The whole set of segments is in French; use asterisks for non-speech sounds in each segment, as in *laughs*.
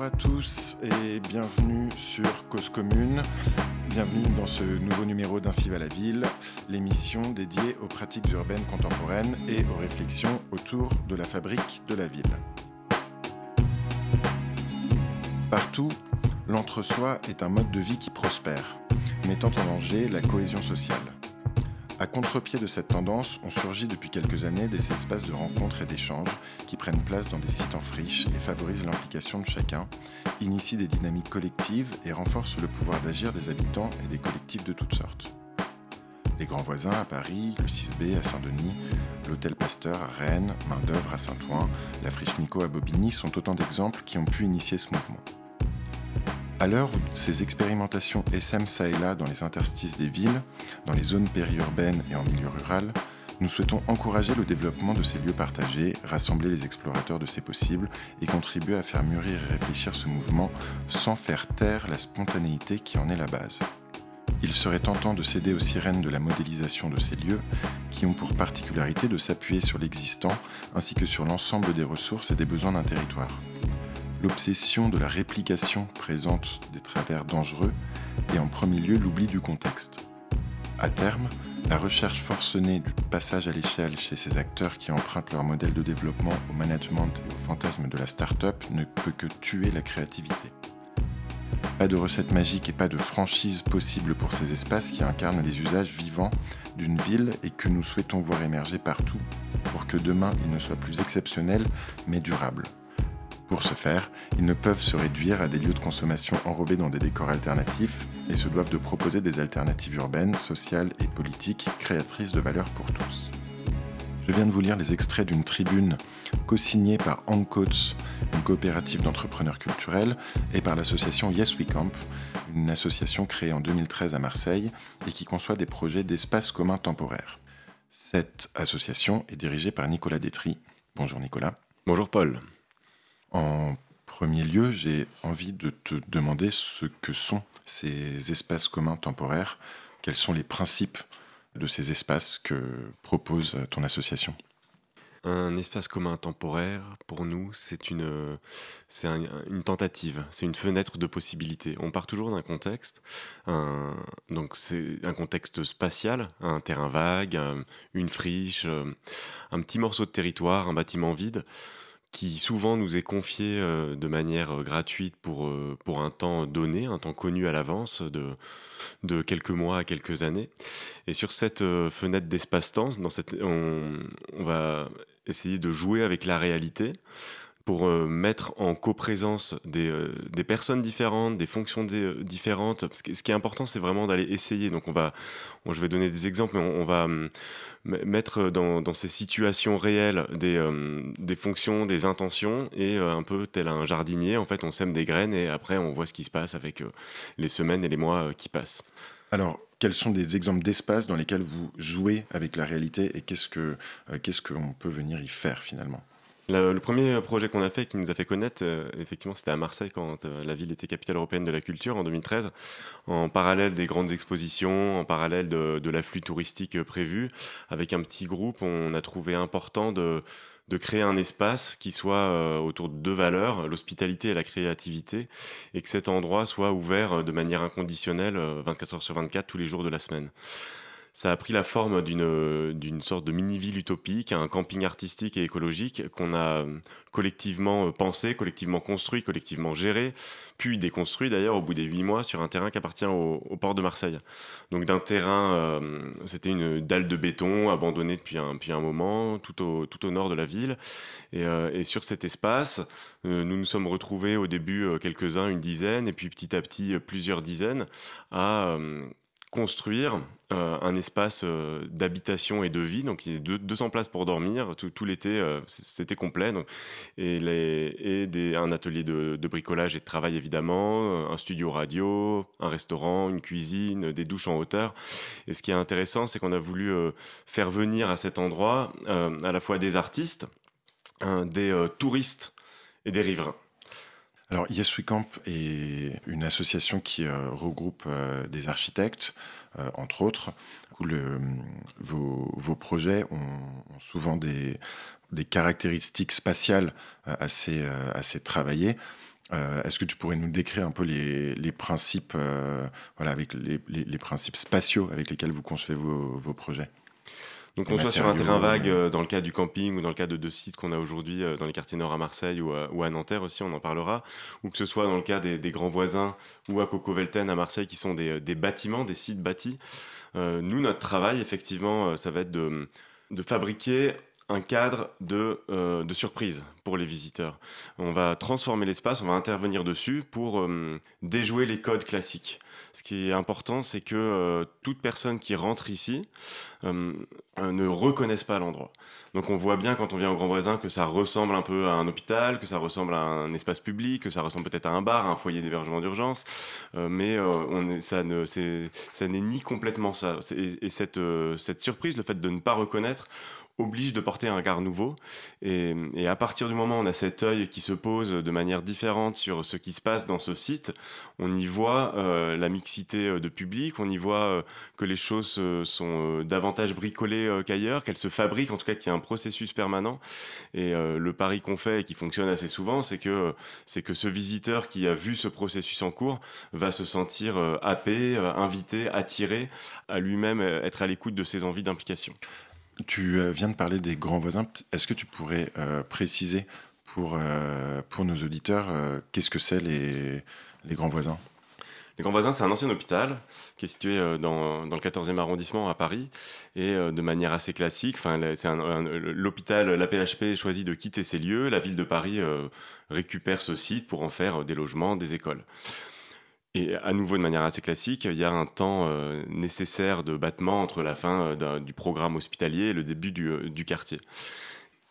Bonjour à tous et bienvenue sur Cause Commune. Bienvenue dans ce nouveau numéro d'Ainsi va la ville, l'émission dédiée aux pratiques urbaines contemporaines et aux réflexions autour de la fabrique de la ville. Partout, l'entre-soi est un mode de vie qui prospère, mettant en danger la cohésion sociale. À contre-pied de cette tendance, ont surgi depuis quelques années des espaces de rencontres et d'échanges qui prennent place dans des sites en friche et favorisent l'implication de chacun, initient des dynamiques collectives et renforcent le pouvoir d'agir des habitants et des collectifs de toutes sortes. Les grands voisins à Paris, le 6B à Saint-Denis, l'Hôtel Pasteur à Rennes, Main-d'œuvre à Saint-Ouen, la Friche Nico à Bobigny sont autant d'exemples qui ont pu initier ce mouvement. À l'heure où ces expérimentations essaiment ça et là dans les interstices des villes, dans les zones périurbaines et en milieu rural, nous souhaitons encourager le développement de ces lieux partagés, rassembler les explorateurs de ces possibles et contribuer à faire mûrir et réfléchir ce mouvement sans faire taire la spontanéité qui en est la base. Il serait tentant de céder aux sirènes de la modélisation de ces lieux, qui ont pour particularité de s'appuyer sur l'existant ainsi que sur l'ensemble des ressources et des besoins d'un territoire l'obsession de la réplication présente des travers dangereux et en premier lieu l'oubli du contexte. À terme, la recherche forcenée du passage à l'échelle chez ces acteurs qui empruntent leur modèle de développement au management et au fantasme de la start-up ne peut que tuer la créativité. Pas de recette magique et pas de franchise possible pour ces espaces qui incarnent les usages vivants d'une ville et que nous souhaitons voir émerger partout pour que demain ils ne soient plus exceptionnels mais durables. Pour ce faire, ils ne peuvent se réduire à des lieux de consommation enrobés dans des décors alternatifs et se doivent de proposer des alternatives urbaines, sociales et politiques créatrices de valeur pour tous. Je viens de vous lire les extraits d'une tribune co-signée par Coats, une coopérative d'entrepreneurs culturels, et par l'association Yes We Camp, une association créée en 2013 à Marseille et qui conçoit des projets d'espaces communs temporaires. Cette association est dirigée par Nicolas Détry. Bonjour Nicolas. Bonjour Paul. En premier lieu, j'ai envie de te demander ce que sont ces espaces communs temporaires, quels sont les principes de ces espaces que propose ton association? Un espace commun temporaire, pour nous, c'est une, c'est une tentative, c'est une fenêtre de possibilités. On part toujours d'un contexte, donc c'est un contexte spatial, un terrain vague, une friche, un petit morceau de territoire, un bâtiment vide qui souvent nous est confié euh, de manière euh, gratuite pour, euh, pour un temps donné, un temps connu à l'avance, de, de quelques mois à quelques années. Et sur cette fenêtre d'espace-temps, on, on va essayer de jouer avec la réalité pour euh, mettre en coprésence des, euh, des personnes différentes, des fonctions euh, différentes. Ce qui, est important, c'est vraiment d'aller essayer. Donc, je vais donner des exemples, mais on, va hum, mettre dans, ces situations réelles des, hum, fonctions, des intentions, et un peu tel un jardinier, en fait, on sème des graines et après, on voit ce qui se passe avec les semaines et les mois qui passent. Alors, quels sont des exemples d'espaces dans lesquels vous jouez avec la réalité et qu'est-ce que qu'est-ce qu'on peut venir y faire finalement? Le, premier projet qu'on a fait, qui nous a fait connaître, euh, effectivement, c'était à Marseille, quand euh, la ville était capitale européenne de la culture en 2013, en parallèle des grandes expositions, en parallèle de, l'afflux touristique euh, prévu. Avec un petit groupe, on a trouvé important de, créer un espace qui soit autour de deux valeurs, l'hospitalité et la créativité, et que cet endroit soit ouvert de manière inconditionnelle 24 heures sur 24 tous les jours de la semaine ça a pris la forme d'une sorte de mini-ville utopique, un camping artistique et écologique qu'on a collectivement euh, pensé, collectivement construit, collectivement géré, puis déconstruit d'ailleurs au bout des huit mois sur un terrain qui appartient au, port de Marseille. Donc d'un terrain, euh, c'était une dalle de béton abandonnée depuis un, depuis un moment, tout au, tout au nord de la ville. Et, euh, et sur cet espace, nous nous sommes retrouvés au début quelques-uns, une dizaine, et puis petit à petit plusieurs dizaines, à construire euh, un espace euh, d'habitation et de vie. Donc, il y a 200 places pour dormir. Tout, l'été, euh, c'était complet. Donc, et, des, un atelier de, bricolage et de travail, évidemment, un studio radio, un restaurant, une cuisine, des douches en hauteur. Et ce qui est intéressant, c'est qu'on a voulu faire venir à cet endroit à la fois des artistes, des touristes et des riverains. Alors, Yes We Camp est une association qui euh, regroupe euh, des architectes, euh, entre autres. Vos, projets ont, souvent des, caractéristiques spatiales assez, travaillées. Est-ce que tu pourrais nous décrire un peu les, principes, voilà, avec les, principes spatiaux avec lesquels vous concevez vos projets? Donc qu'on soit sur un terrain vague euh, dans le cas du camping ou dans le cas de deux sites qu'on a aujourd'hui euh, dans les quartiers nord à Marseille ou à, Nanterre aussi, on en parlera, ou que ce soit dans le cas des, grands voisins ou à Coco-Velten à Marseille qui sont des, bâtiments, des sites bâtis. Euh, nous, notre travail, effectivement, ça va être de, de fabriquer un cadre de, euh, de, surprise pour les visiteurs. On va transformer l'espace, on va intervenir dessus pour euh, déjouer les codes classiques. Ce qui est important, c'est que euh, toute personne qui rentre ici ne reconnaisse pas l'endroit. Donc on voit bien quand on vient au Grand Voisin que ça ressemble un peu à un hôpital, que ça ressemble à un espace public, que ça ressemble peut-être à un bar, à un foyer d'hébergement d'urgence, mais ça n'est ni complètement ça. Et, et cette, cette surprise, le fait de ne pas reconnaître, oblige de porter un regard nouveau. Et, à partir du moment où on a cet œil qui se pose de manière différente sur ce qui se passe dans ce site, on y voit euh, la mixité euh, de public, on y voit euh, que les choses sont davantage bricolées qu'ailleurs, qu'elles se fabriquent, en tout cas qu'il y a un processus permanent. Et le pari qu'on fait et qui fonctionne assez souvent, c'est que, c'est que ce visiteur qui a vu ce processus en cours va se sentir happé, invité, attiré à lui-même être à l'écoute de ses envies d'implication. Tu euh, viens de parler des grands voisins. Est-ce que tu pourrais euh, préciser pour, euh, pour nos auditeurs qu'est-ce que c'est les, les grands voisins? Les Grands Voisins, c'est un ancien hôpital qui est situé dans, dans, le 14e arrondissement à Paris et de manière assez classique. Enfin, c'est l'hôpital, l'APHP choisit de quitter ces lieux. La ville de Paris récupère ce site pour en faire des logements, des écoles. Et à nouveau, de manière assez classique, il y a un temps euh, nécessaire de battement entre la fin euh, du programme hospitalier et le début du, euh, du, quartier.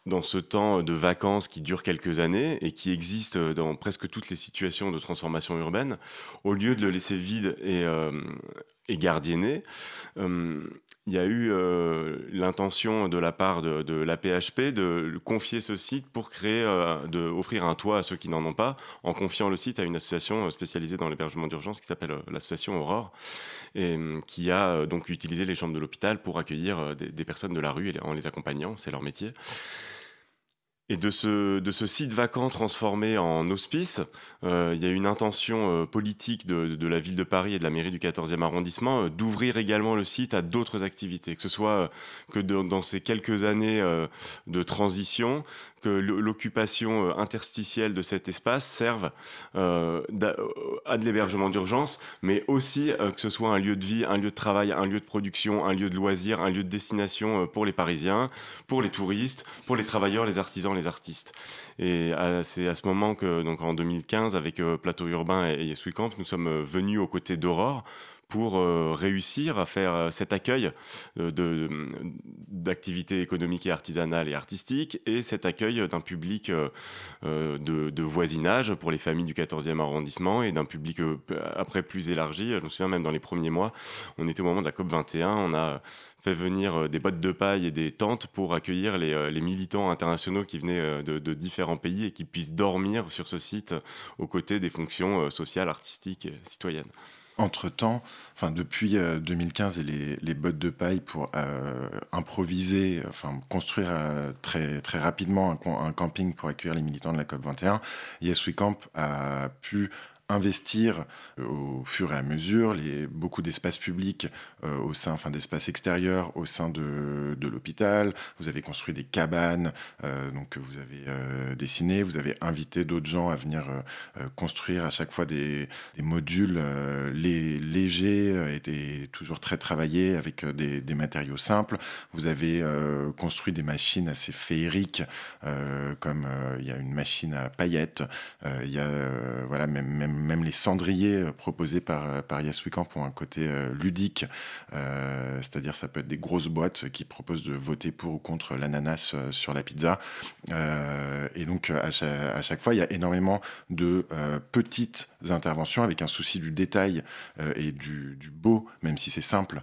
Dans ce temps de vacances qui dure quelques années et qui existe dans presque toutes les situations de transformation urbaine, au lieu de le laisser vide et, et gardienné, il y a eu euh, l'intention de la part de, de la PHP de confier ce site pour créer, euh, de offrir un toit à ceux qui n'en ont pas, en confiant le site à une association euh, spécialisée dans l'hébergement d'urgence qui s'appelle l'association Aurore, et qui a donc utilisé les chambres de l'hôpital pour accueillir des, des, personnes de la rue en les accompagnant, c'est leur métier. Et de ce, site vacant transformé en hospice, euh, il y a une intention euh, politique de, de, la ville de Paris et de la mairie du 14e arrondissement euh, d'ouvrir également le site à d'autres activités, que ce soit que dans ces quelques années de transition, que l'occupation interstitielle de cet espace serve à de l'hébergement d'urgence, mais aussi que ce soit un lieu de vie, un lieu de travail, un lieu de production, un lieu de loisir, un lieu de destination pour les Parisiens, pour les touristes, pour les travailleurs, les artisans, les artistes. Et c'est à ce moment que, donc en 2015, avec euh, Plateau Urbain et Yes Camp, nous sommes euh, venus aux côtés d'Aurore pour euh, réussir à faire cet accueil d'activités économiques et artisanales et artistiques et cet accueil d'un public de, voisinage pour les familles du 14e arrondissement et d'un public après plus élargi. Je me souviens même dans les premiers mois, on était au moment de la COP 21, on a fait venir euh, des bottes de paille et des tentes pour accueillir les, euh, militants internationaux qui venaient euh, de, différents pays et qui puissent dormir sur ce site aux côtés des fonctions sociales, artistiques et citoyennes. Entre-temps, depuis 2015 et les, bottes de paille pour improviser, enfin, construire très, très rapidement un, un, camping pour accueillir les militants de la COP21, Yes We Camp a pu investir euh, au fur et à mesure les, beaucoup d'espaces publics euh, au sein, enfin d'espaces extérieurs au sein de, l'hôpital. Vous avez construit des cabanes, euh, donc vous avez dessiné, vous avez invité d'autres gens à venir construire à chaque fois des, modules les, légers et toujours très travaillés avec des, matériaux simples. Vous avez construit des machines assez féeriques, comme il y a une machine à paillettes, il y a voilà même même les cendriers euh, proposés par, euh, par Yes ont un côté euh, ludique, c'est-à-dire ça peut être des grosses boîtes qui proposent de voter pour ou contre l'ananas sur la pizza. et donc à chaque, fois, il y a énormément de petites interventions avec un souci du détail et du, beau, même si c'est simple,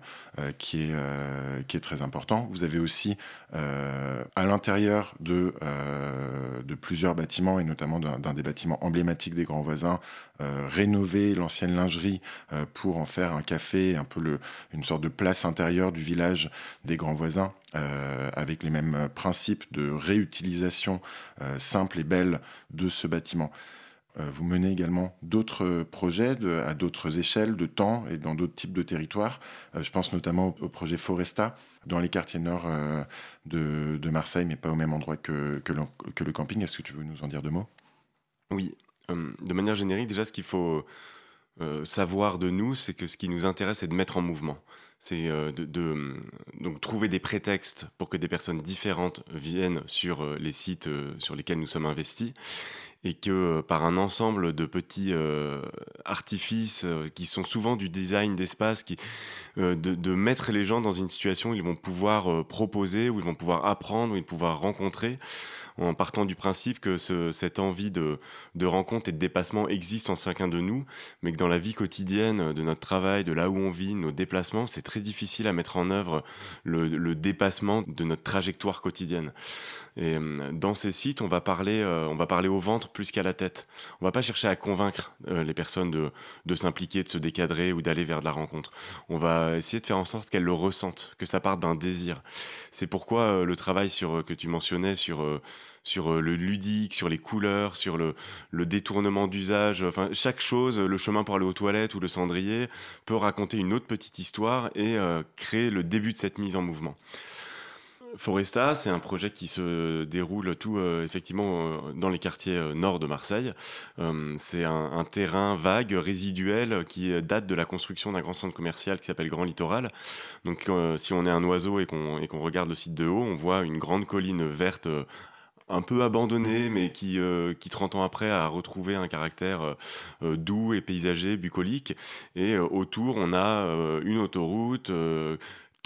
qui, est, qui est très important. Vous avez aussi à l'intérieur de, de plusieurs bâtiments, et notamment d'un des bâtiments emblématiques des grands voisins, euh, rénover l'ancienne lingerie euh, pour en faire un café, un peu une sorte de place intérieure du village des grands voisins, euh, avec les mêmes principes de réutilisation simple et belle de ce bâtiment. vous menez également d'autres projets à d'autres échelles de temps et dans d'autres types de territoires. je pense notamment au, projet Foresta dans les quartiers nord de, Marseille, mais pas au même endroit que, le camping. Est-ce que tu veux nous en dire deux mots? Oui. de manière générique, déjà, ce qu'il faut euh, savoir de nous, c'est que ce qui nous intéresse, c'est de mettre en mouvement. C'est euh, de, donc trouver des prétextes pour que des personnes différentes viennent sur euh, les sites sur lesquels nous sommes investis et que par un ensemble de petits artifices qui sont souvent du design d'espace, de, mettre les gens dans une situation où ils vont pouvoir proposer, où ils vont pouvoir apprendre, où ils vont pouvoir rencontrer, en partant du principe que cette envie de, rencontre et de dépassement existe en chacun de nous, mais que dans la vie quotidienne de notre travail, de là où on vit, nos déplacements, c'est très difficile à mettre en œuvre le, dépassement de notre trajectoire quotidienne. Et euh, dans ces sites, on va parler, euh, on va parler au ventre plus qu'à la tête. On va pas chercher à convaincre euh, les personnes de, de s'impliquer, de se décadrer ou d'aller vers de la rencontre. On va essayer de faire en sorte qu'elles le ressentent, que ça parte d'un désir. C'est pourquoi le travail sur, que tu mentionnais sur sur euh, le ludique, sur les couleurs, sur le, détournement d'usage. Enfin, chaque chose, le chemin pour aller aux toilettes ou le cendrier, peut raconter une autre petite histoire et euh, créer le début de cette mise en mouvement. Foresta, c'est un projet qui se déroule tout euh, effectivement dans les quartiers nord de Marseille. c'est un, terrain vague, résiduel, qui date de la construction d'un grand centre commercial qui s'appelle Grand Littoral. Donc, si on est un oiseau et qu'on regarde le site de haut, on voit une grande colline verte un peu abandonné, mais qui, euh, qui 30 ans après a retrouvé un caractère euh, euh, doux et paysager, bucolique. Et autour, on a une autoroute,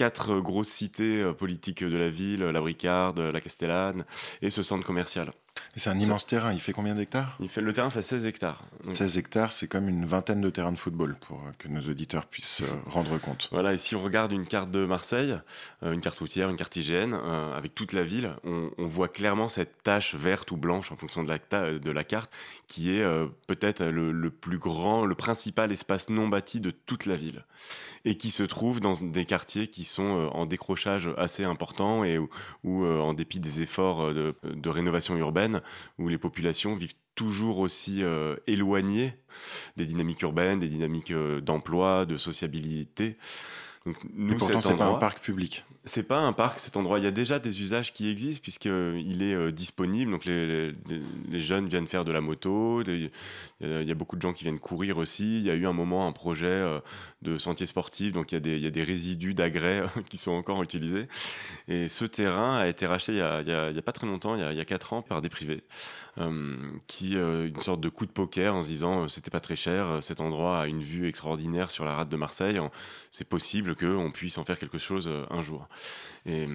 quatre grosses cités politiques de la ville, la Bricarde, la Castellane, et ce centre commercial. C'est un immense terrain, il fait combien d'hectares? Il fait, Le terrain fait 16 hectares. 16 hectares, c'est comme une vingtaine de terrains de football pour que nos auditeurs puissent euh, *laughs* rendre compte. Voilà, et si on regarde une carte de Marseille, euh, une carte routière, une carte IGN, euh, avec toute la ville, on, voit clairement cette tache verte ou blanche en fonction de la, de la carte, qui est peut-être le, plus grand, le principal espace non bâti de toute la ville, et qui se trouve dans des quartiers qui sont en décrochage assez important et où, en dépit des efforts de rénovation urbaine, où les populations vivent toujours aussi euh, éloignées des dynamiques urbaines, des dynamiques euh, d'emploi, de sociabilité. Donc, nous, pourtant, c'est pas un parc public. C'est pas un parc, cet endroit. Il y a déjà des usages qui existent puisqu'il est euh, disponible. Donc les, jeunes viennent faire de la moto. il y a beaucoup de gens qui viennent courir aussi. Il y a eu un moment un projet euh, de sentier sportif. Donc il y a des, il y a des résidus d'agrès *laughs* qui sont encore utilisés. Et ce terrain a été racheté il y a, il y a, pas très longtemps, il y a, il y a 4 ans, par des privés. Euh, qui une sorte de coup de poker en se disant c'était pas très cher, cet endroit a une vue extraordinaire sur la rade de Marseille. C'est possible qu'on puisse en faire quelque chose un jour. Et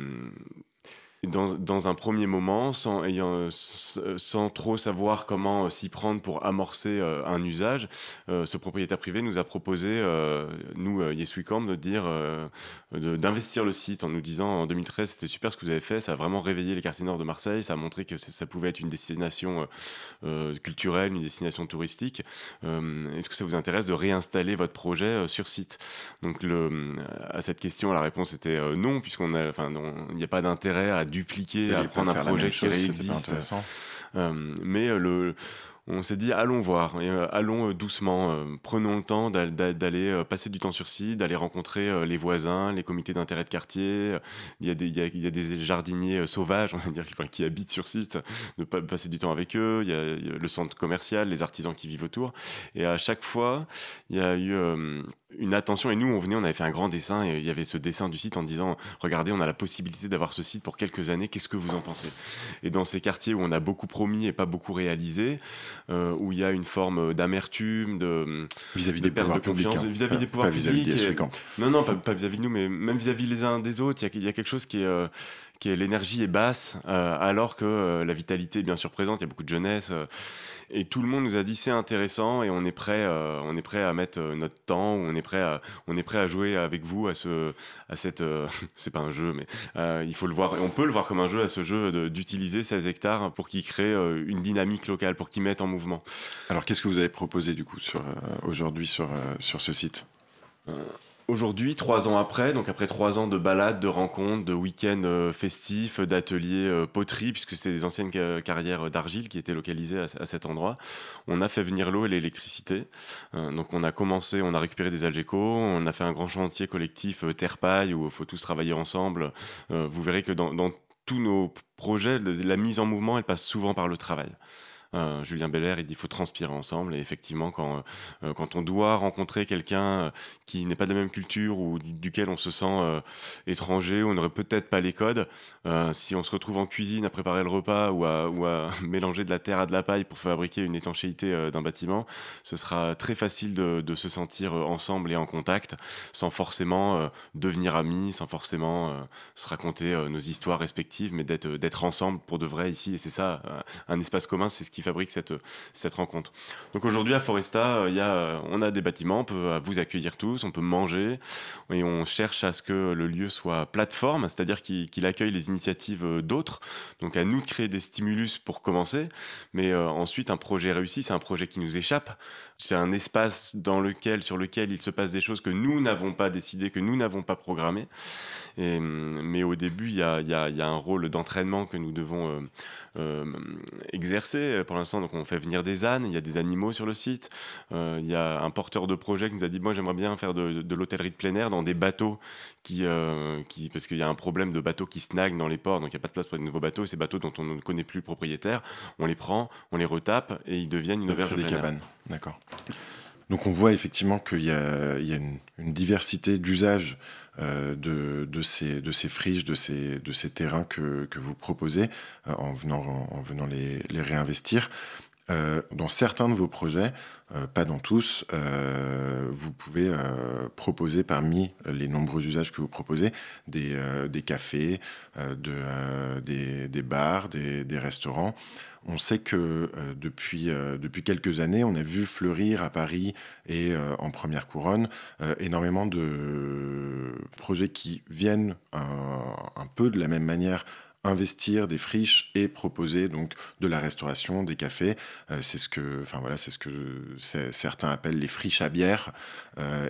dans, un premier moment, sans, trop savoir comment s'y prendre pour amorcer euh, un usage, euh, ce propriétaire privé nous a proposé, euh, nous, Yes de dire, d'investir le site en nous disant en 2013, c'était super ce que vous avez fait, ça a vraiment réveillé les quartiers nord de Marseille, ça a montré que ça pouvait être une destination culturelle, une destination touristique. Est-ce que ça vous intéresse de réinstaller votre projet sur site? Donc, à cette question, la réponse était non, puisqu'on n'y a pas d'intérêt à dupliquer, à prendre un projet qui existe. Euh, mais euh, le on s'est dit allons voir, euh, allons doucement, prenons le temps d'aller passer du temps sur site, d'aller rencontrer les voisins, les comités d'intérêt de quartier. Il y, a des, il, y a, des jardiniers sauvages, on va dire, qui habitent sur site, de passer du temps avec eux. Il y, a, le centre commercial, les artisans qui vivent autour. Et à chaque fois, il y a eu une attention. Et nous, on venait, on avait fait un grand dessin et il y avait ce dessin du site en disant Regardez, on a la possibilité d'avoir ce site pour quelques années, qu'est-ce que vous en pensez? Et dans ces quartiers où on a beaucoup promis et pas beaucoup réalisé, euh, où il y a une forme d'amertume, de vis-à-vis des perte de confiance, vis-à-vis des pouvoirs publics. non, non, pas vis-à-vis de nous, mais même vis-à-vis les uns des autres, il y, a quelque chose qui est. Euh, qui est l'énergie est basse, euh, alors que la vitalité est bien sûr présente. Il y a beaucoup de jeunesse. Et tout le monde nous a dit c'est intéressant et on est prêt, on est prêt à mettre notre temps, on est prêt à, on est prêt à jouer avec vous à ce, à cette, euh, *laughs* c'est pas un jeu, mais il faut le voir, on peut le voir comme un jeu à ce jeu d'utiliser 16 hectares pour qu'il crée une dynamique locale, pour qu'il mette en mouvement. Alors qu'est-ce que vous avez proposé du coup sur aujourd'hui sur sur ce site? Aujourd'hui, trois ans après, donc après trois ans de balades, de rencontres, de week-ends euh, festifs, d'ateliers euh, poterie, puisque c'était des anciennes carrières d'argile qui étaient localisées à, cet endroit, on a fait venir l'eau et l'électricité. Euh, donc on a commencé, on a récupéré des Algeco, on a fait un grand chantier collectif terre-paille où il faut tous travailler ensemble. vous verrez que dans, dans tous nos projets, la mise en mouvement, elle passe souvent par le travail. Euh, Julien Belair, il dit faut transpirer ensemble. Et effectivement, quand, euh, quand on doit rencontrer quelqu'un euh, qui n'est pas de la même culture ou duquel on se sent étranger, on n'aurait peut-être pas les codes, si on se retrouve en cuisine à préparer le repas ou à, ou à *laughs* mélanger de la terre à de la paille pour fabriquer une étanchéité d'un bâtiment, ce sera très facile de, de, se sentir ensemble et en contact sans forcément devenir amis, sans forcément se raconter nos histoires respectives, mais d'être ensemble pour de vrai ici. Et c'est ça, un espace commun, c'est ce qui fabrique cette, cette rencontre. Donc aujourd'hui à Foresta, euh, y a, euh, on a des bâtiments, on peut euh, vous accueillir tous, on peut manger et on cherche à ce que le lieu soit plateforme, c'est-à-dire qu'il accueille les initiatives d'autres. Donc à nous de créer des stimulus pour commencer, mais ensuite un projet réussi, c'est un projet qui nous échappe. C'est un espace dans lequel, sur lequel il se passe des choses que nous n'avons pas décidées, que nous n'avons pas programmées. Et, mais au début, il y a, y, y a, un rôle d'entraînement que nous devons exercer pour l'instant, donc on fait venir des ânes, il y a des animaux sur le site. Euh, il y a un porteur de projet qui nous a dit Moi, j'aimerais bien faire de, l'hôtellerie de plein air dans des bateaux, qui, euh, qui parce qu'il y a un problème de bateaux qui snagnent dans les ports, donc il n'y a pas de place pour de nouveaux bateaux. Et ces bateaux dont on ne connaît plus le propriétaire, on les prend, on les retape et ils deviennent une auberge de des cabanes. D'accord. Donc on voit effectivement qu'il y a, une, diversité d'usages euh, de, ces, de friches, de ces, terrains que, vous proposez euh, en venant, en, venant les, réinvestir. Euh, dans certains de vos projets, pas dans tous, vous pouvez proposer parmi les nombreux usages que vous proposez des, cafés, de, des, bars, des restaurants. On sait que euh, depuis, euh, depuis quelques années, on a vu fleurir à Paris et euh, en première couronne énormément de projets qui viennent un peu de la même manière investir des friches et proposer donc de la restauration, des cafés. C'est ce que, enfin voilà, c'est ce que certains appellent les friches à bière,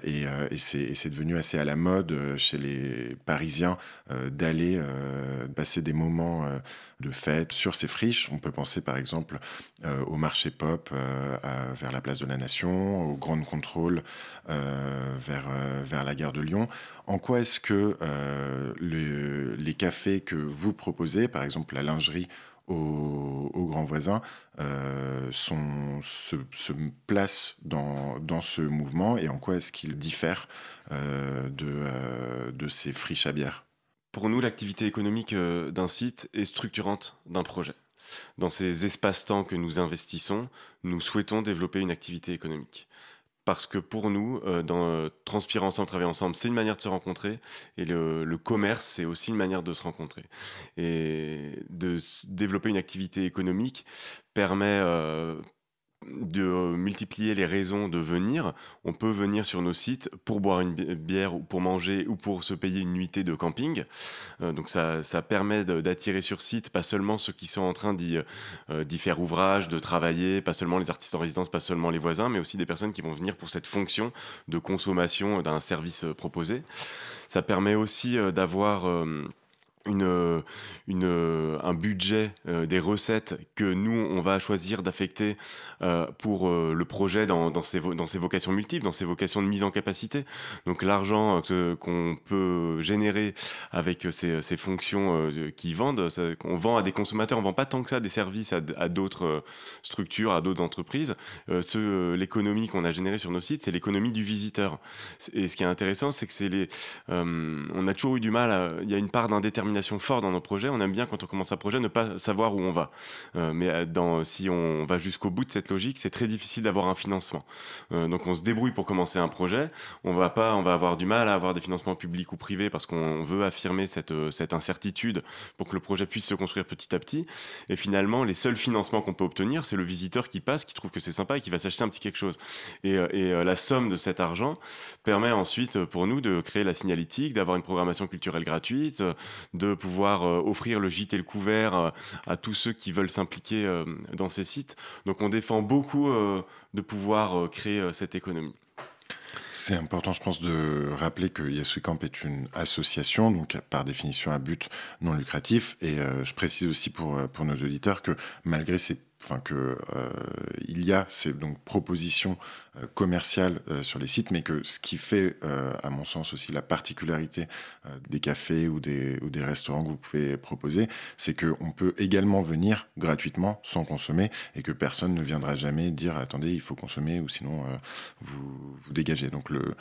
et c'est devenu assez à la mode chez les Parisiens d'aller passer des moments de fête sur ces friches. On peut penser par exemple au marché pop vers la place de la Nation, au Grand Contrôle vers, vers la gare de Lyon. En quoi est-ce que les cafés que vous proposez par exemple la lingerie aux, grands voisins, euh, sont, se, placent dans, dans, ce mouvement et en quoi est-ce qu'il diffère euh, de, euh, de ces friches à bière? Pour nous, l'activité économique d'un site est structurante d'un projet. Dans ces espaces-temps que nous investissons, nous souhaitons développer une activité économique parce que pour nous, euh, dans euh, transpirer ensemble, travailler ensemble, c'est une manière de se rencontrer, et le, commerce, c'est aussi une manière de se rencontrer. Et de développer une activité économique permet euh, de multiplier les raisons de venir. On peut venir sur nos sites pour boire une bière ou pour manger ou pour se payer une nuitée de camping. Euh, donc ça, ça permet d'attirer sur site pas seulement ceux qui sont en train euh, d'y faire ouvrage, de travailler, pas seulement les artistes en résidence, pas seulement les voisins, mais aussi des personnes qui vont venir pour cette fonction de consommation d'un service euh, proposé. Ça permet aussi d'avoir une, une, un budget euh, des recettes que nous, on va choisir d'affecter euh, pour euh, le projet dans, dans, ses, dans ses vocations multiples, dans ses vocations de mise en capacité. Donc l'argent qu'on peut générer avec ces, ces fonctions qui vendent, on vend à des consommateurs, on vend pas tant que ça des services à, à d'autres structures, à d'autres entreprises. l'économie qu'on a générée sur nos sites, c'est l'économie du visiteur. Et ce qui est intéressant, c'est que c'est les, on a toujours eu du mal, il y a une part d'indétermination fort dans nos projets. On aime bien quand on commence un projet ne pas savoir où on va. Euh, mais euh, si on va jusqu'au bout de cette logique, c'est très difficile d'avoir un financement. Euh, donc on se débrouille pour commencer un projet. On va pas, on va avoir du mal à avoir des financements publics ou privés parce qu'on veut affirmer cette, cette incertitude pour que le projet puisse se construire petit à petit. Et finalement, les seuls financements qu'on peut obtenir, c'est le visiteur qui passe, qui trouve que c'est sympa et qui va s'acheter un petit quelque chose. Et, et la somme de cet argent permet ensuite pour nous de créer la signalétique, d'avoir une programmation culturelle gratuite, de de pouvoir euh, offrir le gîte et le couvert euh, à tous ceux qui veulent s'impliquer euh, dans ces sites. Donc on défend beaucoup de pouvoir créer cette économie. C'est important, je pense, de rappeler que Yes Camp est une association, donc par définition à but non lucratif. Et je précise aussi pour, pour nos auditeurs que malgré ces enfin que euh, il y a ces donc propositions euh, commerciales euh, sur les sites, mais que ce qui fait, à mon sens aussi la particularité des cafés ou des, ou des restaurants que vous pouvez proposer, c'est qu'on peut également venir gratuitement sans consommer et que personne ne viendra jamais dire attendez il faut consommer ou sinon vous, vous dégagez. Donc le,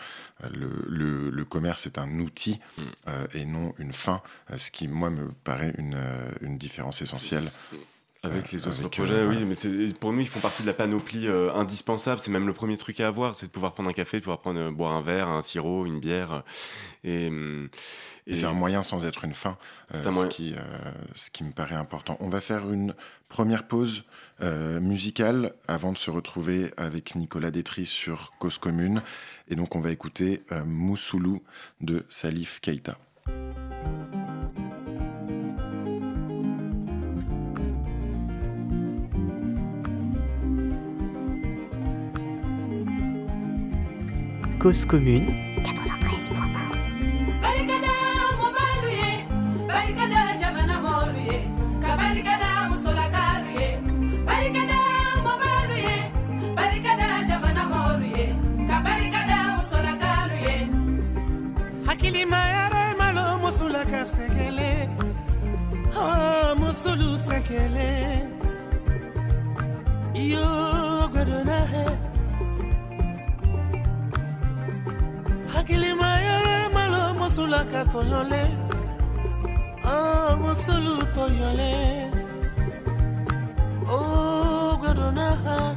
le, le, commerce est un outil mm. et non une fin, ce qui moi me paraît une, une différence essentielle. Avec les autres projets, euh, oui, mais pour nous, ils font partie de la panoplie euh, indispensable. C'est même le premier truc à avoir, c'est de pouvoir prendre un café, de pouvoir prendre, euh, boire un verre, un sirop, une bière. Et, et, c'est un moyen sans être une fin, ce, qui, ce qui me paraît important. On va faire une première pause musicale avant de se retrouver avec Nicolas Détry sur Cause Commune. Et donc, on va écouter Moussoulou de Salif Keita. Cause commune. 93.1 hakilimayara malo musulaka sekele. Oh, musulu he hakilimayere malo mosulaka toyole. Oh, mosulu toyole. Oh, gwadonaha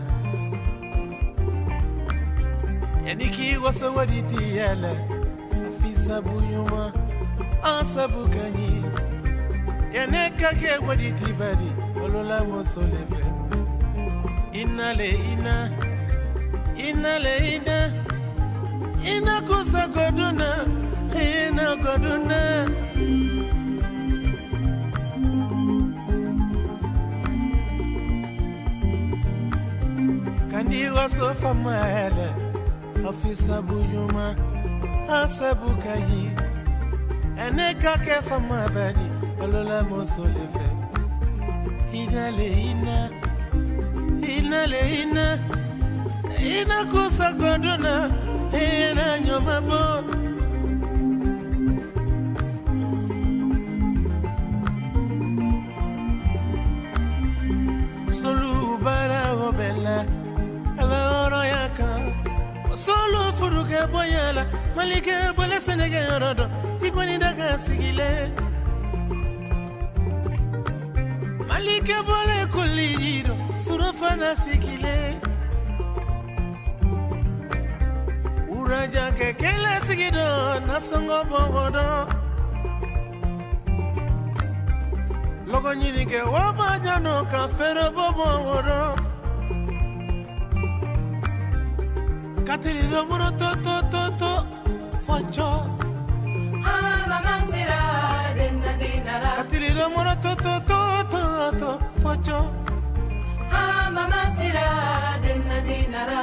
yaniki wasa waditi yele. Afisabu yuma asabu kanyi yanekake waditi badi olola mosolefe inale ina inale ina ina kusa goduna ina goduna Kandi waso maele afisa buyuma asebukayi eneka kefa mabedi olola mosolefe. Inale ina le ina ina le ina, ina kusa goduna ina nyoma bo solu bara obela ala oro yaka solu furuke boyala malike bole senege yorodo ikwani daga sigile malike bole kulido surafana sigile manaja kekele sigida nasongo bogodo. Logo nyini ke wabanyano ka fere bobogodo. Katiri domuro to to to to focho. Amamasira denatinara katiri domuro to to to to to focho. Amamasira denatinara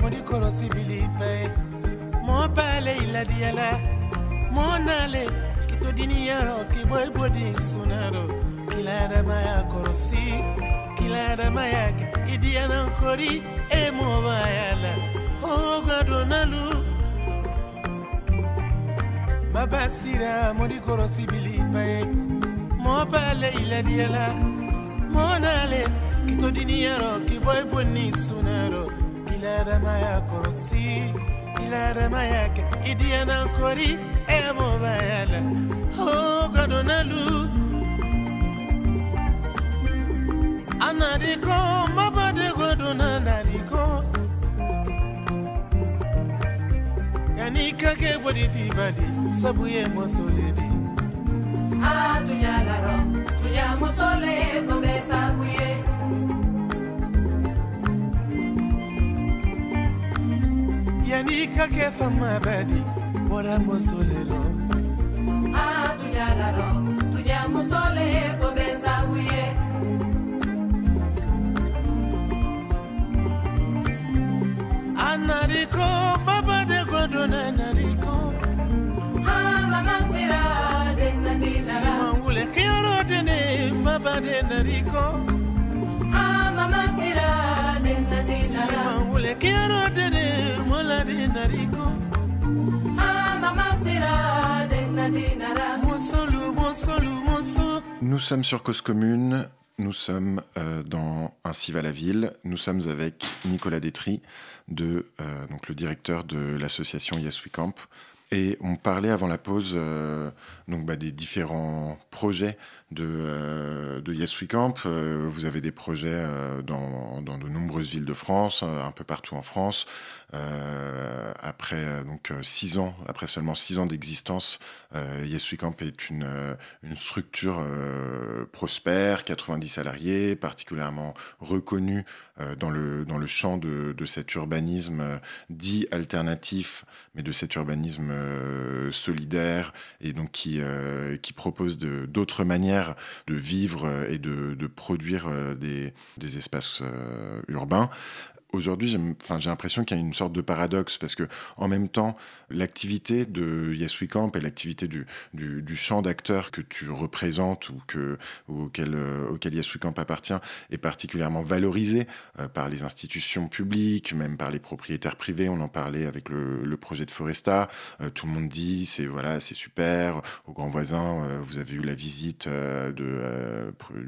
mori korosi bilipe mo pale iladiela mo nale kitodini yaro kiboy bodi sunaro kilada maya korosi kilada maya idiana kori e mo bayala o gadonalu baba sira mori korosi bilipe mo pale iladiela mo nale kitodini yaro kiboy bodi sunaro ilereme yakorosi ilereme yake idiyana kori emo bayele. Ogadonalu anadiko mabade godona nadiko yanikake boditibali sabuye mosoledi atunyalaro ah, tunyamusole kobe yani kake fama badi bora mosolero Ah, tunya laro, tunya musole ko be sabuye. anariko baba de godona nariko Ah, mama sira de natinara. mangule kiyoro dene baba de nariko Ah, mama sira de natinara. mangule mola de nariko Ah, mama monsolu monsolu Nous sommes sur Cause Commune, nous sommes euh, dans Ainsi va la ville, nous sommes avec Nicolas Détry, de, euh, donc le directeur de l'association Yes We Camp. Et on parlait avant la pause euh, donc, bah, des différents projets de, euh, de Yes We Camp. Euh, vous avez des projets euh, dans, dans de nombreuses villes de France, un peu partout en France. Euh, après euh, donc euh, six ans, après seulement six ans d'existence, Yes We Camp est une, une structure prospère, 90 salariés, particulièrement reconnue dans, le, dans le champ de, de cet urbanisme dit alternatif, mais de cet urbanisme solidaire et donc qui, qui propose d'autres manières de vivre et de, de produire des, des espaces urbains. Aujourd'hui, j'ai l'impression qu'il y a une sorte de paradoxe parce que, en même temps, l'activité de Yes We Camp et l'activité du, champ d'acteurs que tu représentes ou, que, ou auquel, euh, Yes We Camp appartient est particulièrement valorisée euh, par les institutions publiques, même par les propriétaires privés. On en parlait avec le, projet de Foresta. Euh, tout le monde dit c'est voilà, super. Au grand voisin, euh, vous avez eu la visite du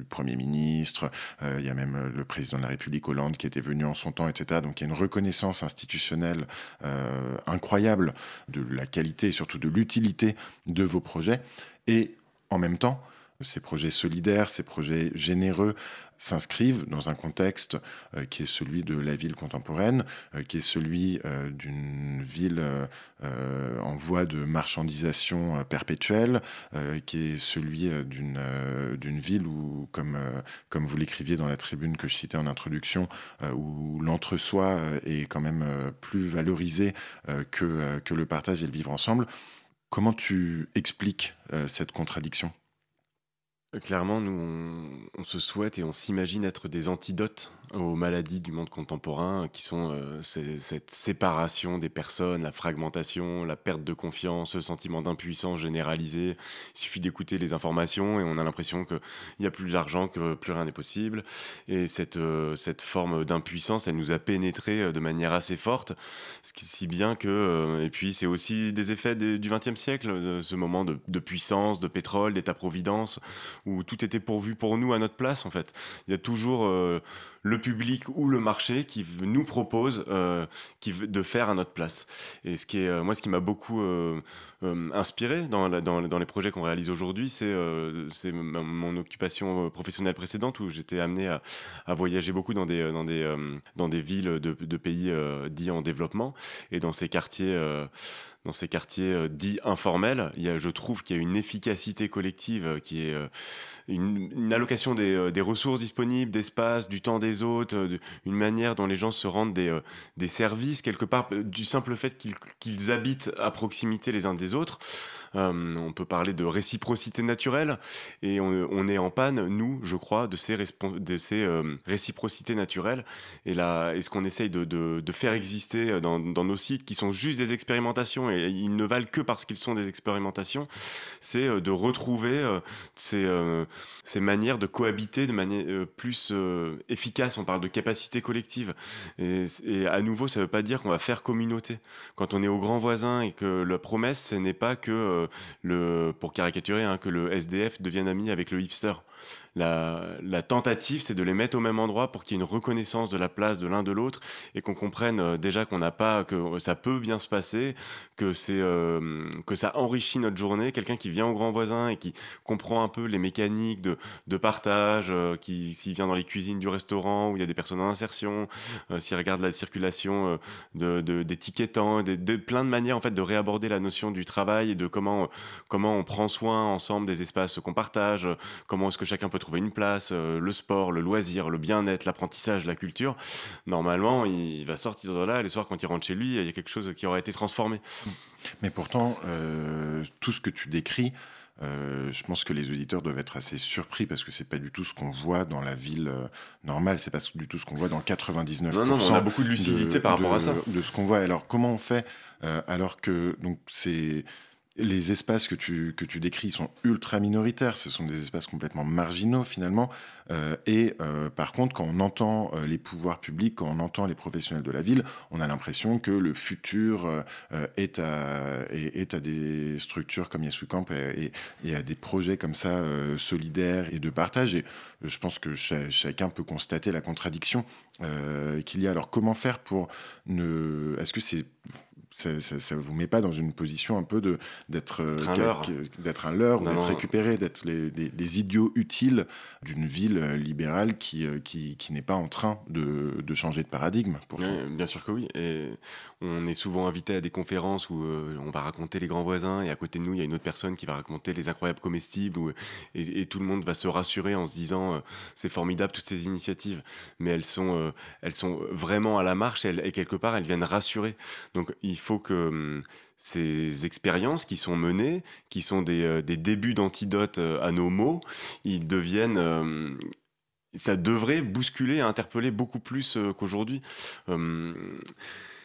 Premier ministre. Il y a même le président de la République Hollande qui était venu en son temps, etc. Donc il y a une reconnaissance institutionnelle incroyable de la qualité et surtout de l'utilité de vos projets. Et en même temps, ces projets solidaires, ces projets généreux s'inscrivent dans un contexte euh, qui est celui de la ville contemporaine, euh, qui est celui euh, d'une ville en voie de marchandisation perpétuelle, qui est celui d'une ville où, comme, comme vous l'écriviez dans la tribune que je citais en introduction, où l'entre-soi est quand même plus valorisé que, que le partage et le vivre ensemble. Comment tu expliques cette contradiction? Clairement, nous, on, on se souhaite et on s'imagine être des antidotes aux maladies du monde contemporain, qui sont euh, cette séparation des personnes, la fragmentation, la perte de confiance, le sentiment d'impuissance généralisé. Il suffit d'écouter les informations et on a l'impression qu'il n'y a plus d'argent, que plus rien n'est possible. Et cette, euh, cette forme d'impuissance, elle nous a pénétré euh, de manière assez forte, ce qui si bien que... et puis c'est aussi des effets du XXe siècle, ce moment de, puissance, de pétrole, d'État-providence, où tout était pourvu pour nous à notre place en fait. Il y a toujours le public ou le marché qui nous propose euh, qui de faire à notre place. Et ce qui est, euh, moi, ce qui m'a beaucoup euh, inspiré dans, dans, les projets qu'on réalise aujourd'hui, c'est euh, mon occupation professionnelle précédente où j'étais amené à, voyager beaucoup dans des, dans des, dans des villes de, pays dits en développement et dans ces quartiers. Dans ces quartiers euh, dits informels, il y a, je trouve qu'il y a une efficacité collective euh, qui est euh, une, allocation des, ressources disponibles, d'espace, du temps des autres, une manière dont les gens se rendent des, services, quelque part, du simple fait qu'ils habitent à proximité les uns des autres. On peut parler de réciprocité naturelle, et on, est en panne, nous, je crois, de ces, réciprocités naturelles. Et, là, et ce qu'on essaye de, faire exister dans nos sites, qui sont juste des expérimentations, et ils ne valent que parce qu'ils sont des expérimentations, c'est euh, de retrouver euh, ces, euh, ces manières de cohabiter de manière plus efficace. On parle de capacité collective. Et, à nouveau, ça ne veut pas dire qu'on va faire communauté. Quand on est au grand voisin et que la promesse, ce n'est pas que, le, pour caricaturer, hein, que le SDF devienne ami avec le hipster. La, la tentative, c'est de les mettre au même endroit pour qu'il y ait une reconnaissance de la place de l'un de l'autre et qu'on comprenne déjà qu'on n'a pas, que ça peut bien se passer, que c'est euh, que ça enrichit notre journée. Quelqu'un qui vient au grand voisin et qui comprend un peu les mécaniques de, de partage, euh, qui s'il vient dans les cuisines du restaurant où il y a des personnes en insertion, euh, s'ils regardent la circulation euh, de, de- de, plein de manières en fait de réaborder la notion du travail et de comment comment on prend soin ensemble des espaces qu'on partage, euh, comment est-ce que chacun peut trouver une place, euh, le sport, le loisir, le bien-être, l'apprentissage, la culture. Normalement, il va sortir de là, les soirs quand il rentre chez lui, il y a quelque chose qui aura été transformé. Mais pourtant, euh, tout ce que tu décris, euh, je pense que les auditeurs doivent être assez surpris parce que c'est pas du tout ce qu'on voit dans la ville euh, normale, c'est pas du tout ce qu'on voit dans 99% Non, non, on a beaucoup de lucidité de- par rapport de- à ça. de ce qu'on voit. Alors comment on fait euh, alors que donc c'est les espaces que tu, que tu décris sont ultra minoritaires, ce sont des espaces complètement marginaux finalement. Euh, et euh, par contre, quand on entend euh, les pouvoirs publics, quand on entend les professionnels de la ville, on a l'impression que le futur est, à, est, à des structures comme Yes Camp et, à des projets comme ça solidaires et de partage. Et je pense que cha- chacun peut constater la contradiction qu'il y a. Alors comment faire pour ne... Est-ce que c'est... Ça, ça vous met pas dans une position un peu de d'être D'être un leurre. d'être un leurre, d'être récupéré, d'être les, les- les idiots utiles d'une ville euh, libérale qui, euh, qui, qui n'est pas en train de, de changer de paradigme. Pour Oui, bien sûr que oui. Et on est souvent invité à des conférences où euh, on va raconter les grands voisins et à côté de nous, il y a une autre personne qui va raconter les incroyables comestibles où- et, et tout le monde va se rassurer en se disant c'est formidable toutes ces initiatives. Mais elles sont, elles sont vraiment à la marche et, elles- et quelque part elles viennent rassurer. Donc il faut que hum, ces expériences qui sont menées, qui sont des, euh, des débuts d'antidote euh, à nos maux, ils deviennent... euh, ça devrait bousculer et interpeller beaucoup plus euh, qu'aujourd'hui. Hum,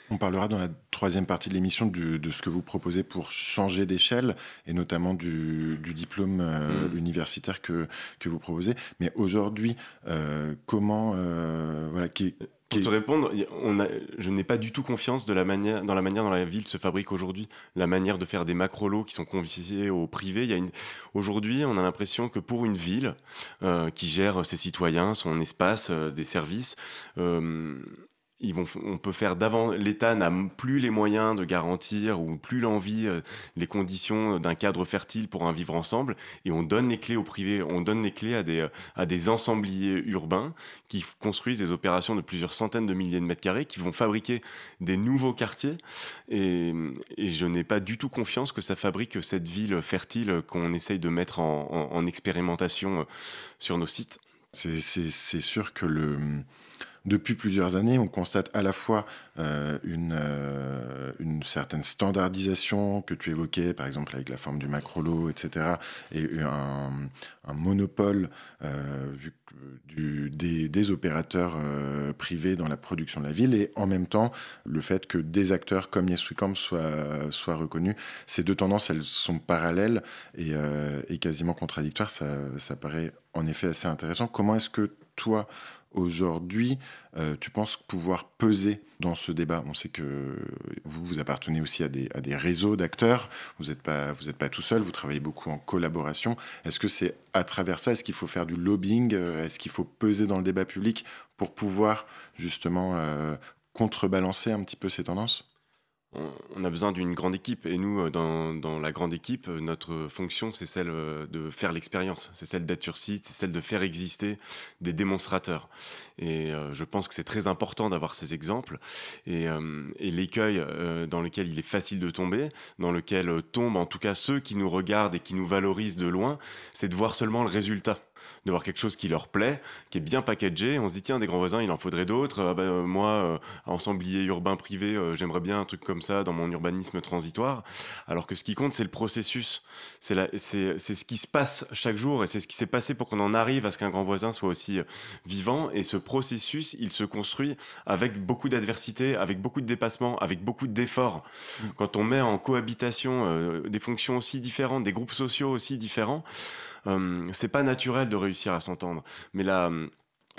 On parlera dans la troisième partie de l'émission de ce que vous proposez pour changer d'échelle et notamment du, du diplôme euh, Mm. universitaire que, que vous proposez. Mais aujourd'hui, euh, comment... euh, voilà, qui, Pour te répondre, y- on a- je n'ai pas du tout confiance de la manière, dans la manière dont la ville se fabrique aujourd'hui, la manière de faire des macro-lots qui sont confiés au privé. Une... Aujourd'hui, on a l'impression que pour une ville euh, qui gère ses citoyens, son espace, euh, des services, euh, on peut faire d'avant. L'État n'a plus les moyens de garantir ou plus l'envie, euh, les conditions d'un cadre fertile pour un vivre ensemble, et on donne les clés au privé, on donne les clés à des, euh, à des ensembliers urbains qui construisent des opérations de plusieurs centaines de milliers de mètres carrés, qui vont fabriquer des nouveaux quartiers. Et, je n'ai pas du tout confiance que ça fabrique cette ville fertile qu'on essaye de mettre en, en- en expérimentation euh, sur nos sites. C'est sûr que le, depuis plusieurs années, on constate à la fois euh, une, euh, une certaine standardisation que tu évoquais, par exemple avec la forme du macrolo, etc., et un, monopole euh, des, opérateurs privés dans la production de la ville, et en même temps le fait que des acteurs comme Yes soient, reconnus. Ces deux tendances, elles sont parallèles et, quasiment contradictoires. Ça paraît en effet assez intéressant. Comment est-ce que toi, aujourd'hui, euh, tu penses pouvoir peser dans ce débat? On sait que vous, vous appartenez aussi à des, réseaux d'acteurs. Vous n'êtes pas, pas tout seul. Vous travaillez beaucoup en collaboration. Est-ce que c'est à travers ça Est-ce qu'il faut faire du lobbying Euh, Est-ce qu'il faut peser dans le débat public pour pouvoir justement euh, contrebalancer un petit peu ces tendances? On- a besoin d'une grande équipe et nous, euh, dans, dans la grande équipe, euh, notre fonction, c'est celle euh, de faire l'expérience, c'est celle d'être sur site, c'est celle de faire exister des démonstrateurs. Et euh, je pense que c'est très important d'avoir ces exemples. Et, euh, et l'écueil euh, dans lequel il est facile de tomber, dans lequel tombent en tout cas ceux qui nous regardent et qui nous valorisent de loin, c'est de voir seulement le résultat de voir quelque chose qui leur plaît, qui est bien packagé. On se dit, tiens, des grands voisins, il en faudrait d'autres. Ah ben, euh, moi, euh, ensemblier urbain privé, euh, j'aimerais bien un truc comme ça dans mon urbanisme transitoire. Alors que ce qui compte, c'est le processus. C'est la- c'est c'est ce qui se passe chaque jour et c'est ce qui s'est passé pour qu'on en arrive à ce qu'un grand voisin soit aussi vivant. Et ce processus, il se construit avec beaucoup d'adversité, avec beaucoup de dépassements, avec beaucoup d'efforts. Quand on met en cohabitation euh, des fonctions aussi différentes, des groupes sociaux aussi différents, c'est pas naturel de réussir à s'entendre. Mais la,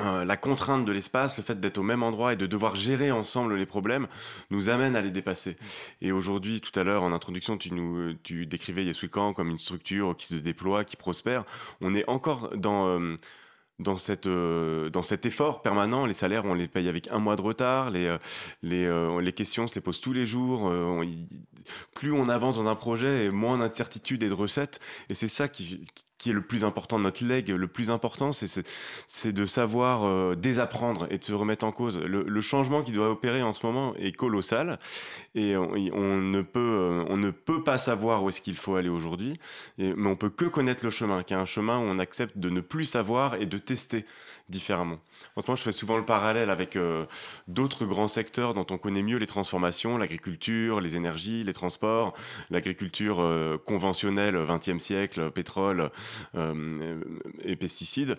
euh, la contrainte de l'espace, le fait d'être au même endroit et de devoir gérer ensemble les problèmes, nous amène à les dépasser. Et aujourd'hui, tout à l'heure, en introduction, tu, nous, tu décrivais Yes We Can comme une structure qui se déploie, qui prospère. On est encore dans... euh, dans, cette, euh, dans cet effort permanent, les salaires, on les paye avec un mois de retard, les, euh, les, les questions, on se les pose tous les jours. plus on avance dans un projet, et moins certitude et de recettes. Et c'est ça qui, qui est le plus important, notre legs le plus important, c'est de savoir euh, désapprendre et de se remettre en cause. Le, changement qui doit opérer en ce moment est colossal et on, ne, peut, euh, ne peut pas savoir où est-ce qu'il faut aller aujourd'hui, mais on peut que connaître le chemin, qui est un chemin où on accepte de ne plus savoir et de tester différemment. En ce moment, je fais souvent le parallèle avec euh, d'autres grands secteurs dont on connaît mieux les transformations, l'agriculture, les énergies, les transports, l'agriculture conventionnelle 20e siècle, pétrole, et pesticides.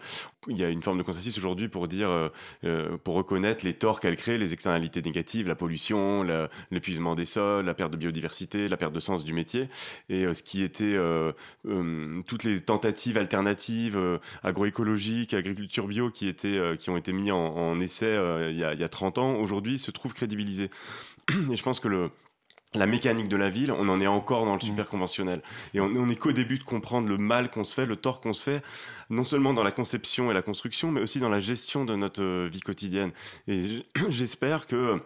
Il y a une forme de consensus aujourd'hui pour dire, euh, euh, pour reconnaître les torts qu'elle crée, les externalités négatives, la pollution, l'épuisement des sols, la perte de biodiversité, la perte de sens du métier. Et ce qui était toutes les tentatives alternatives agroécologiques, agriculture bio qui, étaient, qui ont été mis en, essai il, y a, il y a 30 ans, aujourd'hui se trouvent crédibilisées. Et je pense que le, la mécanique de la ville, on en est encore dans le mm. super conventionnel. Et on n'est qu'au début de comprendre le mal qu'on se fait, le tort qu'on se fait, non seulement dans la conception et la construction, mais aussi dans la gestion de notre euh, vie quotidienne. Et *clears throat* j'espère que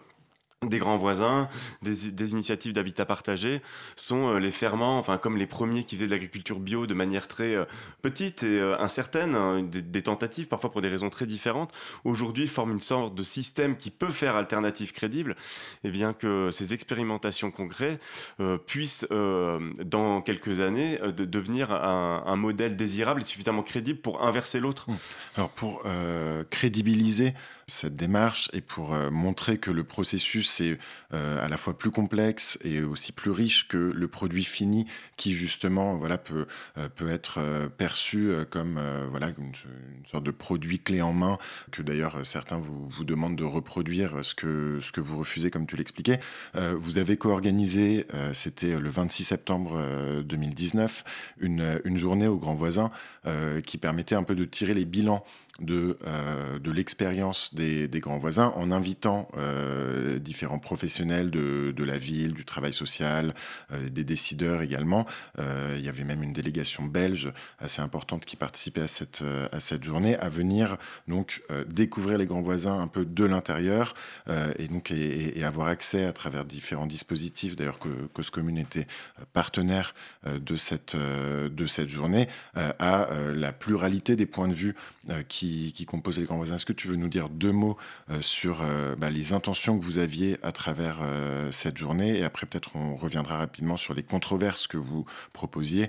des grands voisins, des, initiatives d'habitat partagé sont euh, les ferments, enfin comme les premiers qui faisaient de l'agriculture bio de manière très euh, petite et euh, incertaine, hein, des, tentatives parfois pour des raisons très différentes, aujourd'hui forment une sorte de système qui peut faire alternative crédible, et bien que ces expérimentations concrètes puissent dans quelques années de devenir un, modèle désirable et suffisamment crédible pour inverser l'autre. Alors pour crédibiliser cette démarche et pour euh, montrer que le processus est euh, à la fois plus complexe et aussi plus riche que le produit fini qui justement voilà peut euh, peut être perçu comme voilà une, sorte de produit clé en main que d'ailleurs certains vous, vous demandent de reproduire ce que ce que vous refusez comme tu l'expliquais. vous avez co-organisé c'était le 26 septembre 2019 une une journée au Grand Voisin qui permettait un peu de tirer les bilans de, euh, de l'expérience des, des, grands voisins en invitant euh, différents professionnels de, de, la ville, du travail social, euh, des décideurs également. Il y avait même une délégation belge assez importante qui participait à cette, à cette journée, à venir donc découvrir les grands voisins un peu de l'intérieur et donc et, avoir accès à travers différents dispositifs, d'ailleurs que Cause Commune était partenaire de, cette, de cette journée, à la pluralité des points de vue qui qui, compose les grands voisins. Est-ce que tu veux nous dire deux mots euh, sur euh, bah, les intentions que vous aviez à travers euh, cette journée? Et après, peut-être, on reviendra rapidement sur les controverses que vous proposiez,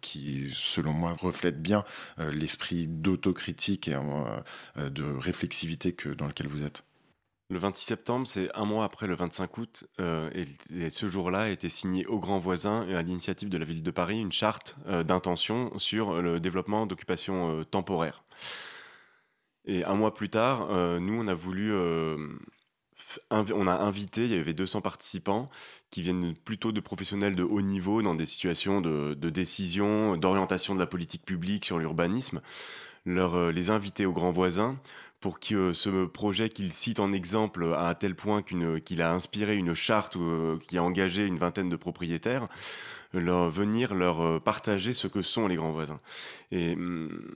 qui, selon moi, reflètent bien l'esprit d'autocritique et de réflexivité dans lequel vous êtes. Le 26 septembre, c'est un mois après le 25 août, et, ce jour-là a été signé au grand voisin et à l'initiative de la ville de Paris une charte d'intention sur le développement d'occupations temporaires. Et un mois plus tard, euh, nous, on a voulu. Euh, on a invité, il y avait 200 participants qui viennent plutôt de professionnels de haut niveau dans des situations de, décision, d'orientation de la politique publique sur l'urbanisme, leur, euh, les inviter aux grands voisins pour que ce projet qu'ils citent en exemple à tel point qu'il a inspiré une charte qui a engagé une vingtaine de propriétaires, leur, venir leur partager ce que sont les grands voisins. Et hum,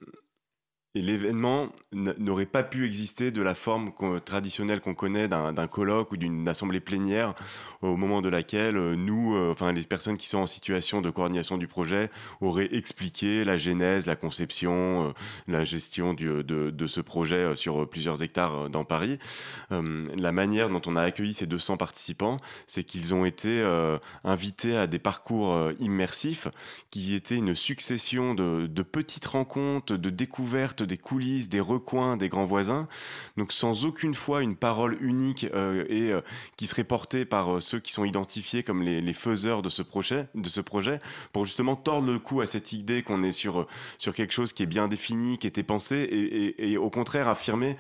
et l'événement n'aurait pas pu exister de la forme traditionnelle qu'on connaît d'un colloque ou d'une assemblée plénière au moment de laquelle euh, nous, euh, enfin les personnes qui sont en situation de coordination du projet, auraient expliqué la genèse, la conception, euh, la gestion de, ce projet sur plusieurs hectares dans Paris. la manière dont on a accueilli ces 200 participants, c'est qu'ils ont été invités à des parcours immersifs qui étaient une succession de petites rencontres, de découvertes des coulisses, des recoins des grands voisins, donc sans aucune fois une parole unique euh, et euh, qui serait portée par euh, ceux qui sont identifiés comme les, faiseurs de ce projet, de ce projet, pour justement tordre le cou à cette idée qu'on est sur sur quelque chose qui est bien défini, qui était pensé, et, au contraire affirmer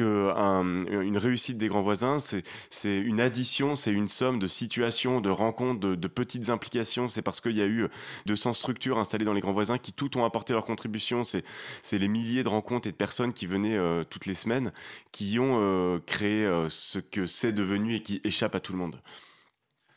une réussite des grands voisins, c'est une addition, c'est une somme de situations, de rencontres, de, petites implications. C'est parce qu'il y a eu 200 structures installées dans les grands voisins qui tout ont apporté leur contribution. C'est les milliers de rencontres et de personnes qui venaient euh, toutes les semaines, qui ont euh, créé euh, ce que c'est devenu et qui échappe à tout le monde.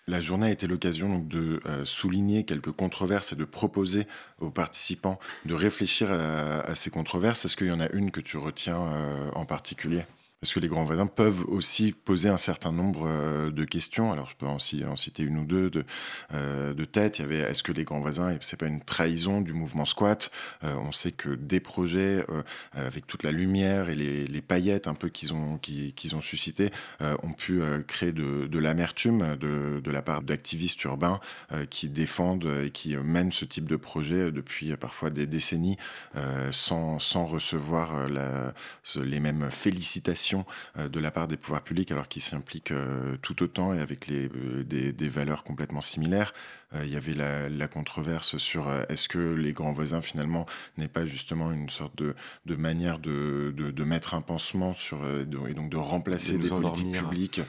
La journée a été l'occasion de souligner quelques controverses et de proposer aux participants de réfléchir à, ces controverses. Est-ce qu'il y en a une que tu retiens en particulier? Parce que les grands voisins peuvent aussi poser un certain nombre euh, de questions. Alors, je peux en, en citer une ou deux de, euh, de tête. Il y avait est-ce que les grands voisins, c'est pas une trahison du mouvement squat? Euh, On sait que des projets avec toute la lumière et les, paillettes un peu qu'ils ont, ont suscité ont pu créer de, l'amertume de, la part d'activistes urbains qui défendent et qui mènent ce type de projet depuis parfois des décennies sans, recevoir les mêmes félicitations euh, de la part des pouvoirs publics alors qu'ils s'impliquent euh, tout autant et avec les, euh, des, valeurs complètement similaires. Il y avait la, controverse sur est-ce que les grands voisins finalement n'est pas justement une sorte de, de manière de, de, mettre un pansement sur et donc de remplacer des politiques publiques,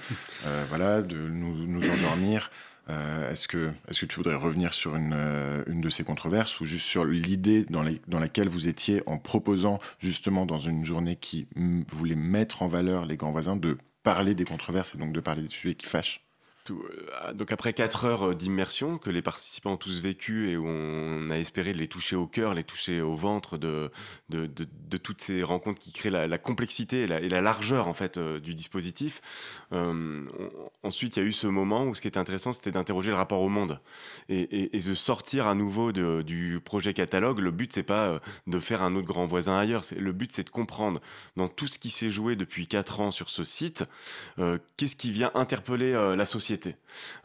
voilà, de nous, nous endormir. Euh, est-ce, que, est tu voudrais revenir sur une, euh, une de ces controverses ou juste sur l'idée dans, laquelle vous étiez en proposant justement dans une journée qui voulait mettre en valeur les grands voisins de parler des controverses et donc de parler des sujets qui fâchent euh, donc après quatre heures euh, d'immersion que les participants ont tous vécu et où on a espéré les toucher au cœur, les toucher au ventre de, de, toutes ces rencontres qui créent la, complexité et la, largeur en fait euh, du dispositif. ensuite, il y a eu ce moment où ce qui était intéressant, c'était d'interroger le rapport au monde et, de sortir à nouveau du projet catalogue. Le but, c'est pas de faire un autre grand voisin ailleurs. Le but, c'est de comprendre dans tout ce qui s'est joué depuis quatre ans sur ce site, qu'est-ce qui vient interpeller la société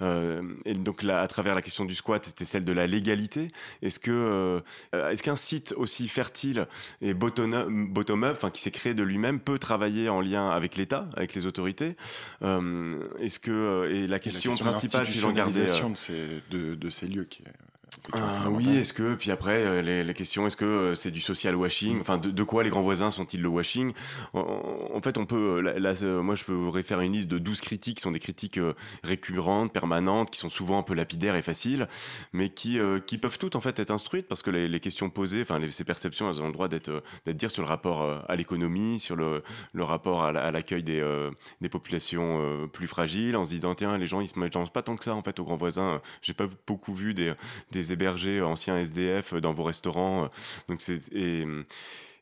euh, et donc là, à travers la question du squat, c'était celle de la légalité. Est-ce que euh, est-ce qu'un site aussi fertile et bottom-up, enfin qui s'est créé de lui-même, peut travailler en lien avec l'État, avec les autorités? Euh, Est-ce que et la question, principale, si j'en gardais de ces, de, de ces lieux qui est ah, oui, est-ce que, puis après, euh, les, questions, est-ce que euh, c'est du social washing Enfin, de, quoi les grands voisins sont-ils le washing? En, fait, on peut, là, moi, je peux référer une liste de 12 critiques qui sont des critiques récurrentes, permanentes, qui sont souvent un peu lapidaires et faciles, mais qui, qui peuvent toutes, en fait, être instruites parce que les, questions posées, enfin, ces perceptions, elles ont le droit d'être dire sur le rapport à l'économie, sur le, le rapport à l'accueil des, des populations plus fragiles, en se disant, tiens, les gens, ils se mettent pas tant que ça, en fait, aux grands voisins. J'ai pas beaucoup vu des, des hébergers anciens SDF dans vos restaurants. Donc c'est et,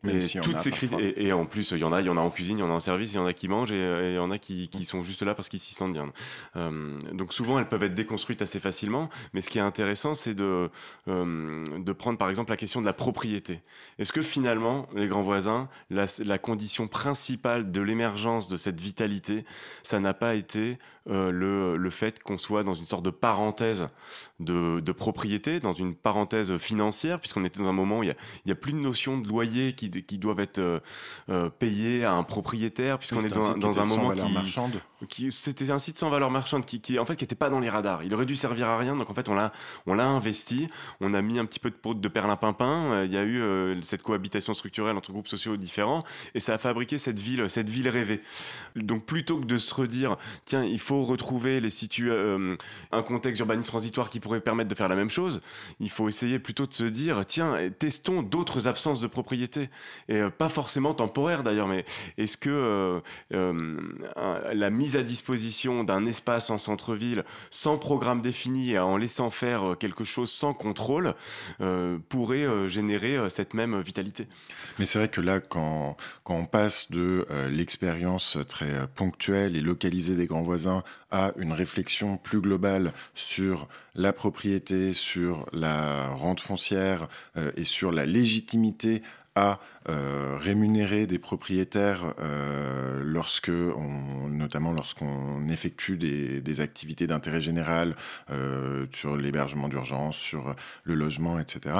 et toutes ces et, en plus, il y en a, il y en a en cuisine, il y en a en service, il y en a qui mangent et, il y en a qui, qui sont juste là parce qu'ils s'y sentent bien. Euh, donc souvent, elles peuvent être déconstruites assez facilement. Mais ce qui est intéressant, c'est de euh, de prendre par exemple la question de la propriété. Est-ce que finalement, les grands voisins, la, la condition principale de l'émergence de cette vitalité, ça n'a pas été euh, le, le fait qu'on soit dans une sorte de parenthèse de, de propriété, dans une parenthèse financière, puisqu'on était dans un moment où il y a, a plus de notion de loyer qui qui doivent être euh, euh, payés à un propriétaire, puisqu'on est dans, dans un moment qui, c'était un site sans valeur marchande qui, qui en fait qui était pas dans les radars. Il aurait dû servir à rien, donc en fait on l'a on l'a investi, on a mis un petit peu de de perlimpinpin. Euh, il y a eu cette cohabitation structurelle entre groupes sociaux différents et ça a fabriqué cette ville cette ville rêvée. Donc plutôt que de se redire tiens il faut retrouver les situ un contexte urbaniste transitoire qui pourrait permettre de faire la même chose, il faut essayer plutôt de se dire tiens testons d'autres absences de propriété. Et euh, pas forcément temporaire d'ailleurs, mais est-ce que euh, euh, la mise à disposition d'un espace en centre-ville sans programme défini et en laissant faire quelque chose sans contrôle pourrait générer cette même vitalité? Mais c'est vrai que là, quand, quand on passe de l'expérience très ponctuelle et localisée des grands voisins à une réflexion plus globale sur la propriété, sur la rente foncière et sur la légitimité à euh, rémunérer des propriétaires euh, lorsque, notamment lorsqu'on effectue des, activités d'intérêt général euh, sur l'hébergement d'urgence, sur le logement, etc.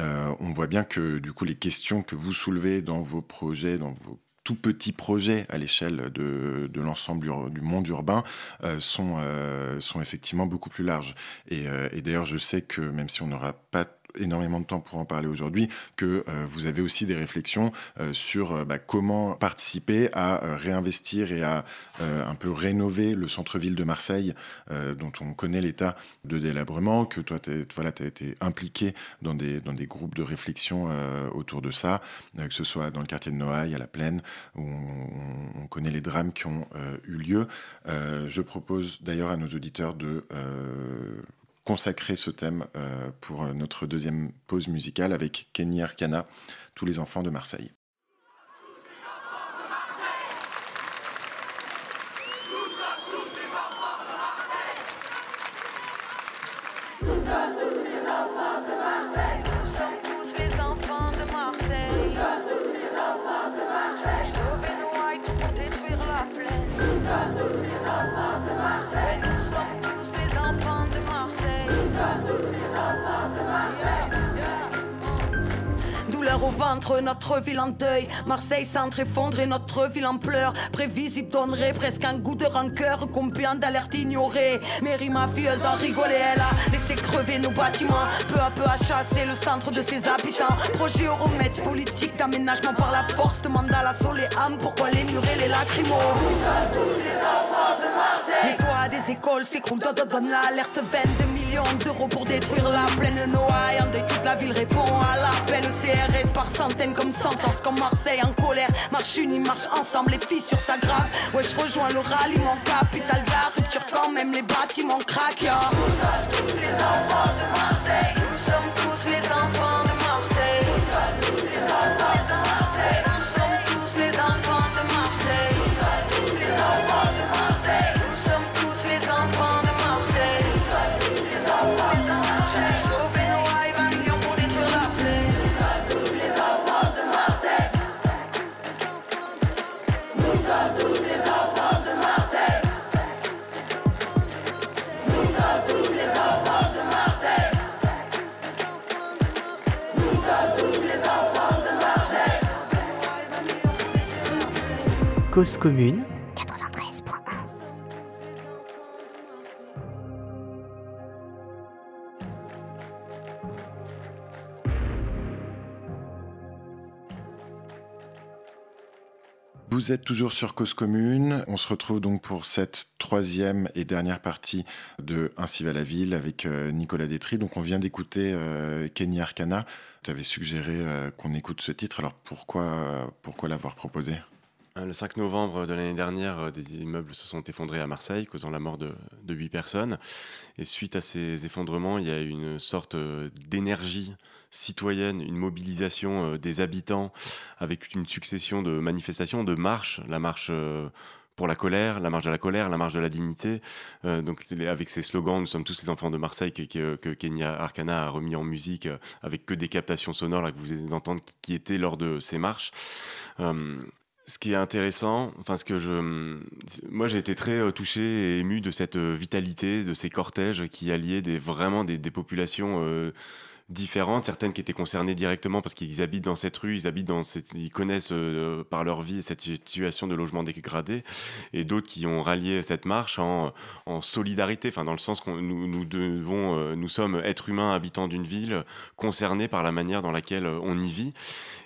Euh, on voit bien que du coup les questions que vous soulevez dans vos projets, dans vos tout petits projets à l'échelle de, l'ensemble du, monde urbain euh, sont, euh, sont effectivement beaucoup plus larges. Euh, et d'ailleurs, je sais que même si on n'aura pas énormément de temps pour en parler aujourd'hui, que euh, vous avez aussi des réflexions euh, sur euh, bah, comment participer à réinvestir et à un peu rénover le centre-ville de Marseille, dont on connaît l'état de délabrement, que toi, tu voilà, as été impliqué dans des, dans des groupes de réflexion autour de ça, que ce soit dans le quartier de Noailles, à la Plaine, où on, on connaît les drames qui ont eu lieu. je propose d'ailleurs à nos auditeurs de consacrer ce thème euh, pour notre deuxième pause musicale avec Kenny Arcana, Tous les enfants de Marseille. Au notre ville en deuil. Marseille centre effondré, notre ville en pleurs. Prévisible donnerait presque un goût de rancœur. Combien d'alertes ignorées. Mairie mafieuse en rigolait, elle a laissé crever nos bâtiments. Peu à peu à chasser le centre de ses habitants. Projet euromètre politique d'aménagement par la force. Demande à la âmes pourquoi les murs et les lacrymos? Des écoles s'écroulent, donne l'alerte 22 millions d'euros pour détruire la plaine Noailles. En toute la ville répond à l'appel CRS par centaines comme sentence comme Marseille en colère. Marche unie, marche ensemble, les filles sur sa grave. Ouais, je rejoins le ralliement capital de la quand même les bâtiments craquent. De. Cause commune, 93.1 Vous êtes toujours sur Cause Commune. On se retrouve donc pour cette troisième et dernière partie de Ainsi va la ville avec euh, Nicolas Détry. Donc on vient d'écouter euh, Kenny Arcana. Tu avais suggéré euh, qu'on écoute ce titre. Alors pourquoi l'avoir proposé? Euh, Le 5 novembre de l'année dernière, euh, des immeubles se sont effondrés à Marseille, causant la mort de, de 8 personnes. Et suite à ces effondrements, il y a une sorte euh, d'énergie citoyenne, une mobilisation des habitants avec une succession de manifestations, de marches. La marche pour la colère, la marche de la colère, la marche de la dignité. Donc avec ces slogans, nous sommes tous les enfants de Marseille que, Kenya Arcana a remis en musique avec que des captations sonores là, que vous venez d'entendre qui, étaient lors de ces marches. Ce qui est intéressant, enfin ce que je, moi j'ai été très euh, touché et ému de cette euh, vitalité, de ces cortèges qui alliaient des, vraiment des, populations euh, différentes, certaines qui étaient concernées directement parce qu'ils habitent dans cette rue, ils habitent dans cette, ils connaissent par leur vie cette situation de logement dégradé, et d'autres qui ont rallié cette marche en, solidarité, enfin dans le sens qu'on nous, devons, nous sommes êtres humains habitants d'une ville concernés par la manière dans laquelle on y vit,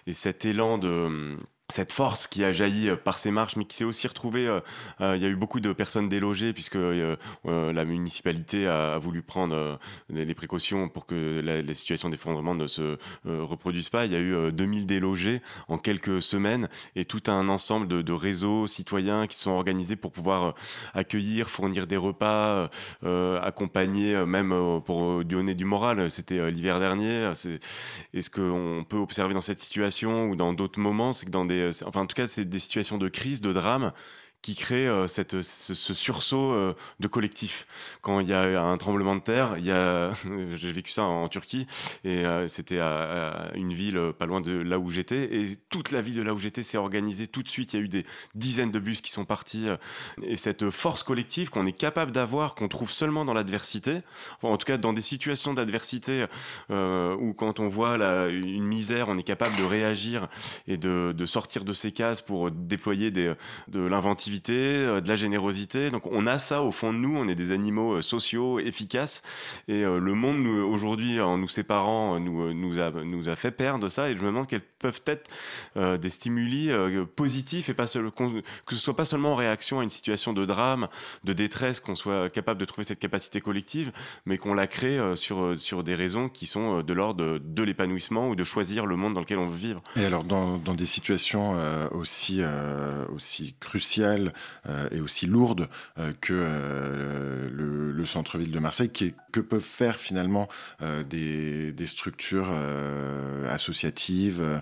et cet élan de cette force qui a jailli euh, par ces marches, mais qui s'est aussi retrouvée. euh, euh, il y a eu beaucoup de personnes délogées puisque la municipalité a, voulu prendre les, précautions pour que les situations d'effondrement ne se reproduisent pas. Il y a eu euh, 2000 délogés en quelques semaines et tout un ensemble de, réseaux citoyens qui se sont organisés pour pouvoir accueillir, fournir des repas, accompagner, même pour donner du moral. C'était l'hiver dernier. C'est et ce qu'on peut observer dans cette situation ou dans d'autres moments, c'est que dans des, enfin en tout cas, c'est des situations de crise, de drame qui créent euh, cette, ce, sursaut euh, de collectif. Quand il y a un tremblement de terre, *laughs* j'ai vécu ça en, Turquie et euh, c'était à, une ville pas loin de là où j'étais et toute la ville de là où j'étais s'est organisée tout de suite. Il y a eu des dizaines de bus qui sont partis et cette force collective qu'on est capable d'avoir, qu'on trouve seulement dans l'adversité, en tout cas dans des situations d'adversité où quand on voit la, une misère, on est capable de réagir et de, de sortir de ses cases pour déployer des, de l'inventivité, euh, de la générosité. Donc on a ça au fond de nous, on est des animaux euh, sociaux, efficaces. Et euh, le monde aujourd'hui, en nous séparant, nous, nous, a, nous a fait perdre ça. Et je me demande quels peuvent être des stimuli positifs et pas que ce soit pas seulement en réaction à une situation de drame, de détresse, qu'on soit capable de trouver cette capacité collective, mais qu'on la crée sur, sur des raisons qui sont de l'ordre de, de l'épanouissement ou de choisir le monde dans lequel on veut vivre. Et alors, dans, dans des situations aussi, aussi cruciales euh, et aussi lourdes euh, que euh, le, le centre-ville de Marseille, que peuvent faire finalement des, structures associatives,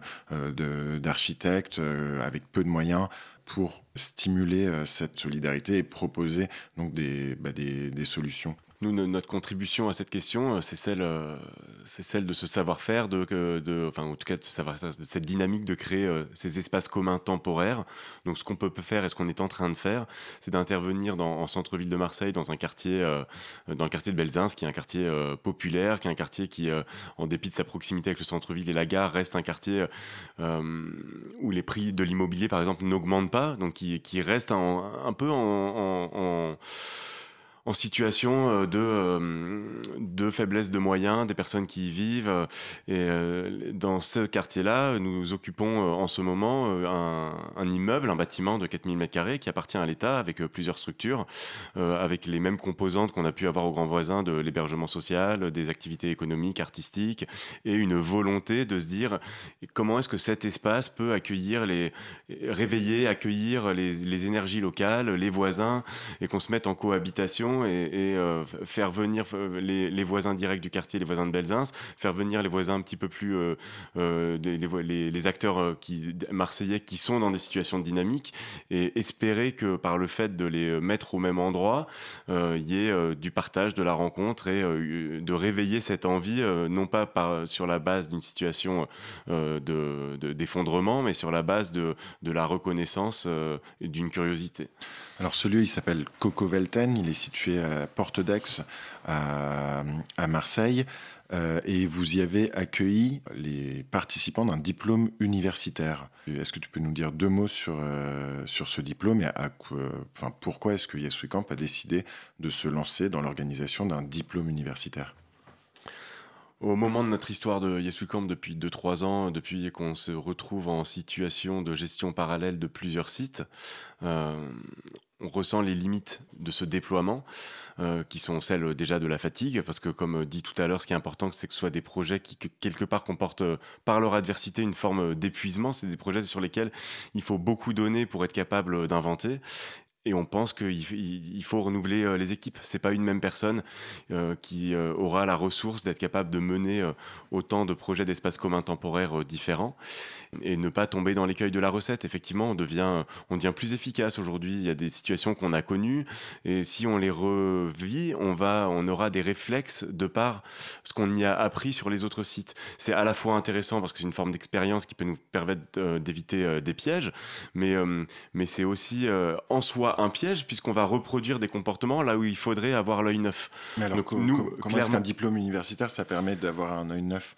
d'architectes avec peu de moyens pour stimuler cette solidarité et proposer donc des, bah, solutions nous, notre contribution à cette question, euh, c'est celle, euh, c'est celle de ce savoir-faire, de, enfin, en tout cas, de, cette dynamique de créer euh, ces espaces communs temporaires. Donc, ce qu'on peut faire et ce qu'on est en train de faire, c'est d'intervenir en centre-ville de Marseille, dans un quartier, dans le quartier de Belzins, qui est un quartier populaire, qui est un quartier qui, en dépit de sa proximité avec le centre-ville et la gare, reste un quartier où les prix de l'immobilier, par exemple, n'augmentent pas, donc qui, reste un, peu en situation euh, de, euh, de faiblesse de moyens des personnes qui y vivent. Et euh, dans ce quartier-là, nous occupons en ce moment un, immeuble, un bâtiment de 4000 m2 qui appartient à l'État avec plusieurs structures, avec les mêmes composantes qu'on a pu avoir aux grands voisins de l'hébergement social, des activités économiques, artistiques, et une volonté de se dire comment est-ce que cet espace peut accueillir les, réveiller, accueillir les, les énergies locales, les voisins, et qu'on se mette en cohabitation et, euh, faire venir euh, les, voisins directs du quartier, les voisins de Belzins, faire venir les voisins un petit peu plus, euh, les, acteurs qui, marseillais qui sont dans des situations de dynamique et espérer que par le fait de les mettre au même endroit, il y ait du partage, de la rencontre et de réveiller cette envie, non pas sur la base d'une situation d'effondrement, mais sur la base de, de la reconnaissance et d'une curiosité. Alors ce lieu, il s'appelle Coco Velten, il est situé à la Porte d'Aix à, Marseille. Euh, et vous y avez accueilli les participants d'un diplôme universitaire. Est-ce que tu peux nous dire deux mots sur, euh, sur ce diplôme et pourquoi est-ce que Yes Camp a décidé de se lancer dans l'organisation d'un diplôme universitaire? Au moment de notre histoire de Yes Camp depuis 2-3 ans, depuis qu'on se retrouve en situation de gestion parallèle de plusieurs sites, euh, on ressent les limites de ce déploiement, euh, qui sont celles déjà de la fatigue, parce que comme dit tout à l'heure, ce qui est important, c'est que ce soit des projets qui, quelque part, comportent euh, par leur adversité une forme d'épuisement. C'est des projets sur lesquels il faut beaucoup donner pour être capable d'inventer. Et on pense qu'il faut renouveler euh, les équipes. C'est pas une même personne euh, qui euh, aura la ressource d'être capable de mener autant de projets d'espace commun temporaire différents et ne pas tomber dans l'écueil de la recette. Effectivement, on devient, on devient plus efficace aujourd'hui. Il y a des situations qu'on a connues et si on les revit, on va, on aura des réflexes de par ce qu'on y a appris sur les autres sites. C'est à la fois intéressant parce que c'est une forme d'expérience qui peut nous permettre d'éviter des pièges, mais mais c'est aussi en soi un piège puisqu'on va reproduire des comportements là où il faudrait avoir l'œil neuf. Mais alors, nous, comment est-ce qu'un diplôme universitaire, ça permet d'avoir un œil neuf?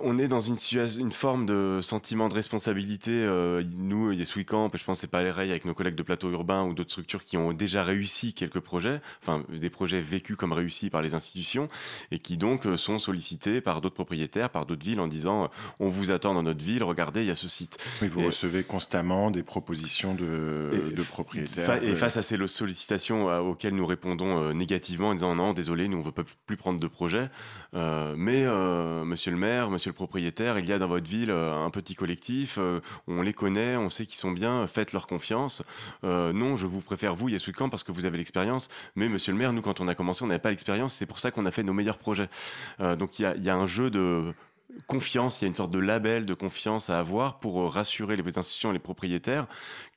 On est dans une, une forme de sentiment de responsabilité. Euh, nous, Yes We Camp, je pense c'est pas les pareil avec nos collègues de plateau urbain ou d'autres structures qui ont déjà réussi quelques projets, enfin des projets vécus comme réussis par les institutions et qui donc euh, sont sollicités par d'autres propriétaires, par d'autres villes en disant euh, on vous attend dans notre ville, regardez, il y a ce site. Oui, vous recevez constamment des propositions de, de propriétaires. et face à ces sollicitations auxquelles nous répondons négativement en disant non, désolé, nous on veut pas plus prendre de projet, mais monsieur le maire, monsieur le propriétaire, il y a dans votre ville euh, un petit collectif, euh, on les connaît, on sait qu'ils sont bien, faites leur confiance. Euh, non, je vous préfère vous, Yes Camp, parce que vous avez l'expérience, mais monsieur le maire, nous, quand on a commencé, on n'avait pas l'expérience, c'est pour ça qu'on a fait nos meilleurs projets. donc il y a, un jeu de confiance, il y a une sorte de label de confiance à avoir pour rassurer les institutions et les propriétaires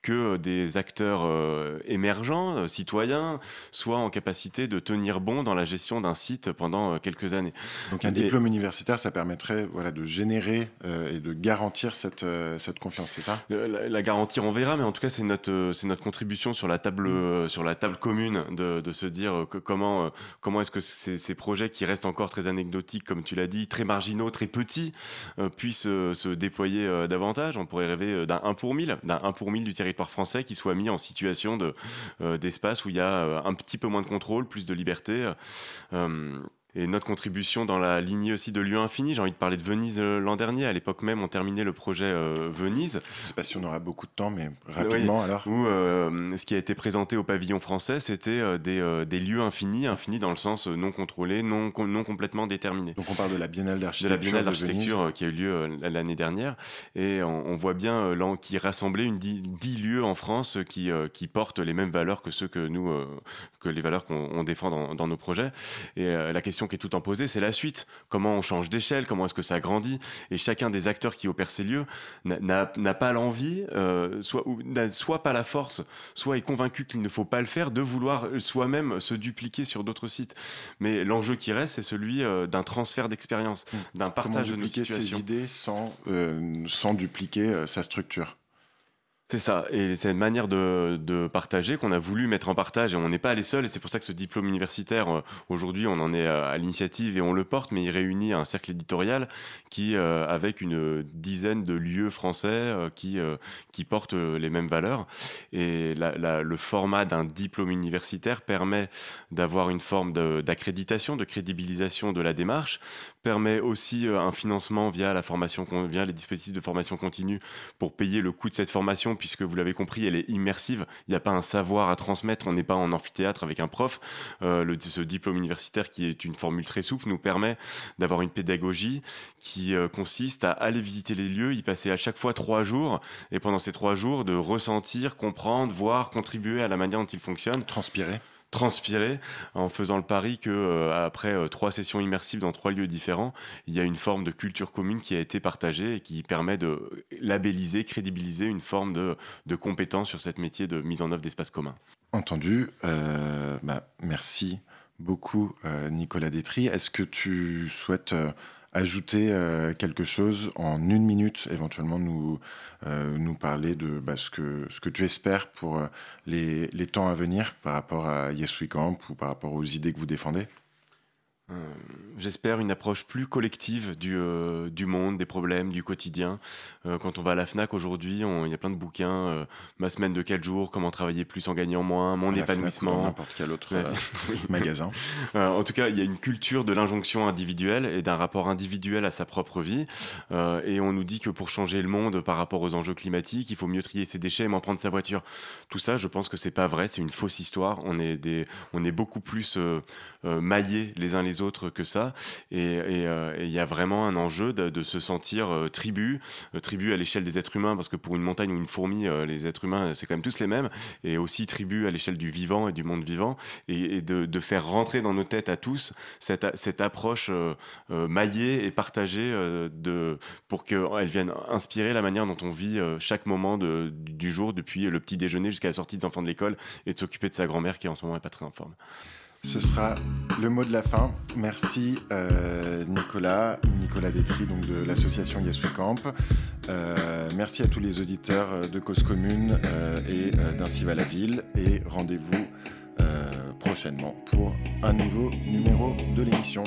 que des acteurs euh, émergents, euh, citoyens, soient en capacité de tenir bon dans la gestion d'un site pendant euh, quelques années. Donc un diplôme universitaire, ça permettrait voilà, de générer et de garantir cette, cette confiance, c'est ça? La, garantir, on verra, mais en tout cas, c'est notre, c'est notre contribution sur la table, mm. sur la table commune de, de se dire que comment, comment est-ce que ces, ces, projets qui restent encore très anecdotiques, comme tu l'as dit, très marginaux, très petits, puissent se déployer davantage. On pourrait rêver d'un 1 pour 1000, d'un 1 pour 1000 du territoire français qui soit mis en situation euh, d'espace où il y a euh, un petit peu moins de contrôle, plus de liberté. Euh, et notre contribution dans la lignée aussi de lieux infinis. J'ai envie de parler de Venise euh, l'an dernier. À l'époque même, on terminait le projet euh, Venise. Je ne sais pas si on aura beaucoup de temps, mais rapidement alors. Où euh, ce qui a été présenté au pavillon français, c'était des, des, lieux infinis, infinis dans le sens non contrôlé, non, non complètement déterminé. Donc on parle de la Biennale d'architecture. De la Biennale d'architecture qui a eu lieu l'année dernière. Et on, voit bien qui rassemblait une dix, lieux en France qui, qui portent les mêmes valeurs que ceux que nous, que les valeurs qu'on défend dans, dans, nos projets. Et la question question qui est tout en posée, c'est la suite. Comment on change d'échelle Comment est-ce que ça grandit? Et chacun des acteurs qui opèrent ces lieux n'a pas l'envie, euh, soit, n'a soit pas la force, soit est convaincu qu'il ne faut pas le faire, de vouloir soi-même se dupliquer sur d'autres sites. Mais l'enjeu qui reste, c'est celui euh, d'un transfert d'expérience, mmh. d'un partage de nos situations. ses idées sans, euh, sans dupliquer sa structure? C'est ça, et c'est une manière de, partager qu'on a voulu mettre en partage, et on n'est pas les seuls, et c'est pour ça que ce diplôme universitaire, euh, aujourd'hui, on en est à, l'initiative et on le porte, mais il réunit un cercle éditorial qui, euh, avec une dizaine de lieux français euh, qui, qui portent les mêmes valeurs. Et le format d'un diplôme universitaire permet d'avoir une forme d'accréditation, de, crédibilisation de la démarche, permet aussi un financement via la formation, via les dispositifs de formation continue pour payer le coût de cette formation puisque vous l'avez compris, elle est immersive. Il n'y a pas un savoir à transmettre, on n'est pas en amphithéâtre avec un prof. Euh, ce diplôme universitaire, qui est une formule très souple, nous permet d'avoir une pédagogie qui euh, consiste à aller visiter les lieux, y passer à chaque fois trois jours, et pendant ces trois jours, de ressentir, comprendre, voir, contribuer à la manière dont ils fonctionnent. Transpirer transpirer en faisant le pari que euh, après euh, trois sessions immersives dans trois lieux différents, il y a une forme de culture commune qui a été partagée et qui permet de labelliser, crédibiliser une forme de, compétence sur cette métier de mise en œuvre d'espaces communs. Entendu. Euh, bah, merci beaucoup, Nicolas Détry. Est-ce que tu souhaites ajouter euh, quelque chose en une minute, éventuellement nous, euh, nous parler de bah, ce, que, ce que tu espères pour euh, les, les temps à venir par rapport à Yes We Camp ou par rapport aux idées que vous défendez? J'espère une approche plus collective du, euh, du monde, des problèmes, du quotidien. Euh, quand on va à la FNAC aujourd'hui, il y a plein de bouquins. ma semaine de 4 jours, comment travailler plus en gagnant moins, mon épanouissement. N'importe quel autre *laughs* magasin. en tout cas, il y a une culture de l'injonction individuelle et d'un rapport individuel à sa propre vie. et on nous dit que pour changer le monde par rapport aux enjeux climatiques, il faut mieux trier ses déchets et m'en prendre sa voiture. Tout ça, je pense que c'est pas vrai, c'est une fausse histoire. On est, des, on est beaucoup plus maillés les uns les autres que ça. Euh, et il y a vraiment un enjeu de, se sentir euh, tribu, euh, tribu à l'échelle des êtres humains, parce que pour une montagne ou une fourmi, les êtres humains, c'est quand même tous les mêmes, et aussi tribu à l'échelle du vivant et du monde vivant, et, de, faire rentrer dans nos têtes à tous cette, cette approche maillée et partagée de, pour qu'elle vienne inspirer la manière dont on vit chaque moment de, du jour, depuis le petit déjeuner jusqu'à la sortie des enfants de l'école, et de s'occuper de sa grand-mère qui en ce moment n'est pas très en forme. Ce sera le mot de la fin. Merci euh, Nicolas, Nicolas Détry donc de l'association Yes Camp. Euh, merci à tous les auditeurs de Cause Commune euh, et d'Ainsi va la ville et rendez-vous prochainement pour un nouveau numéro de l'émission.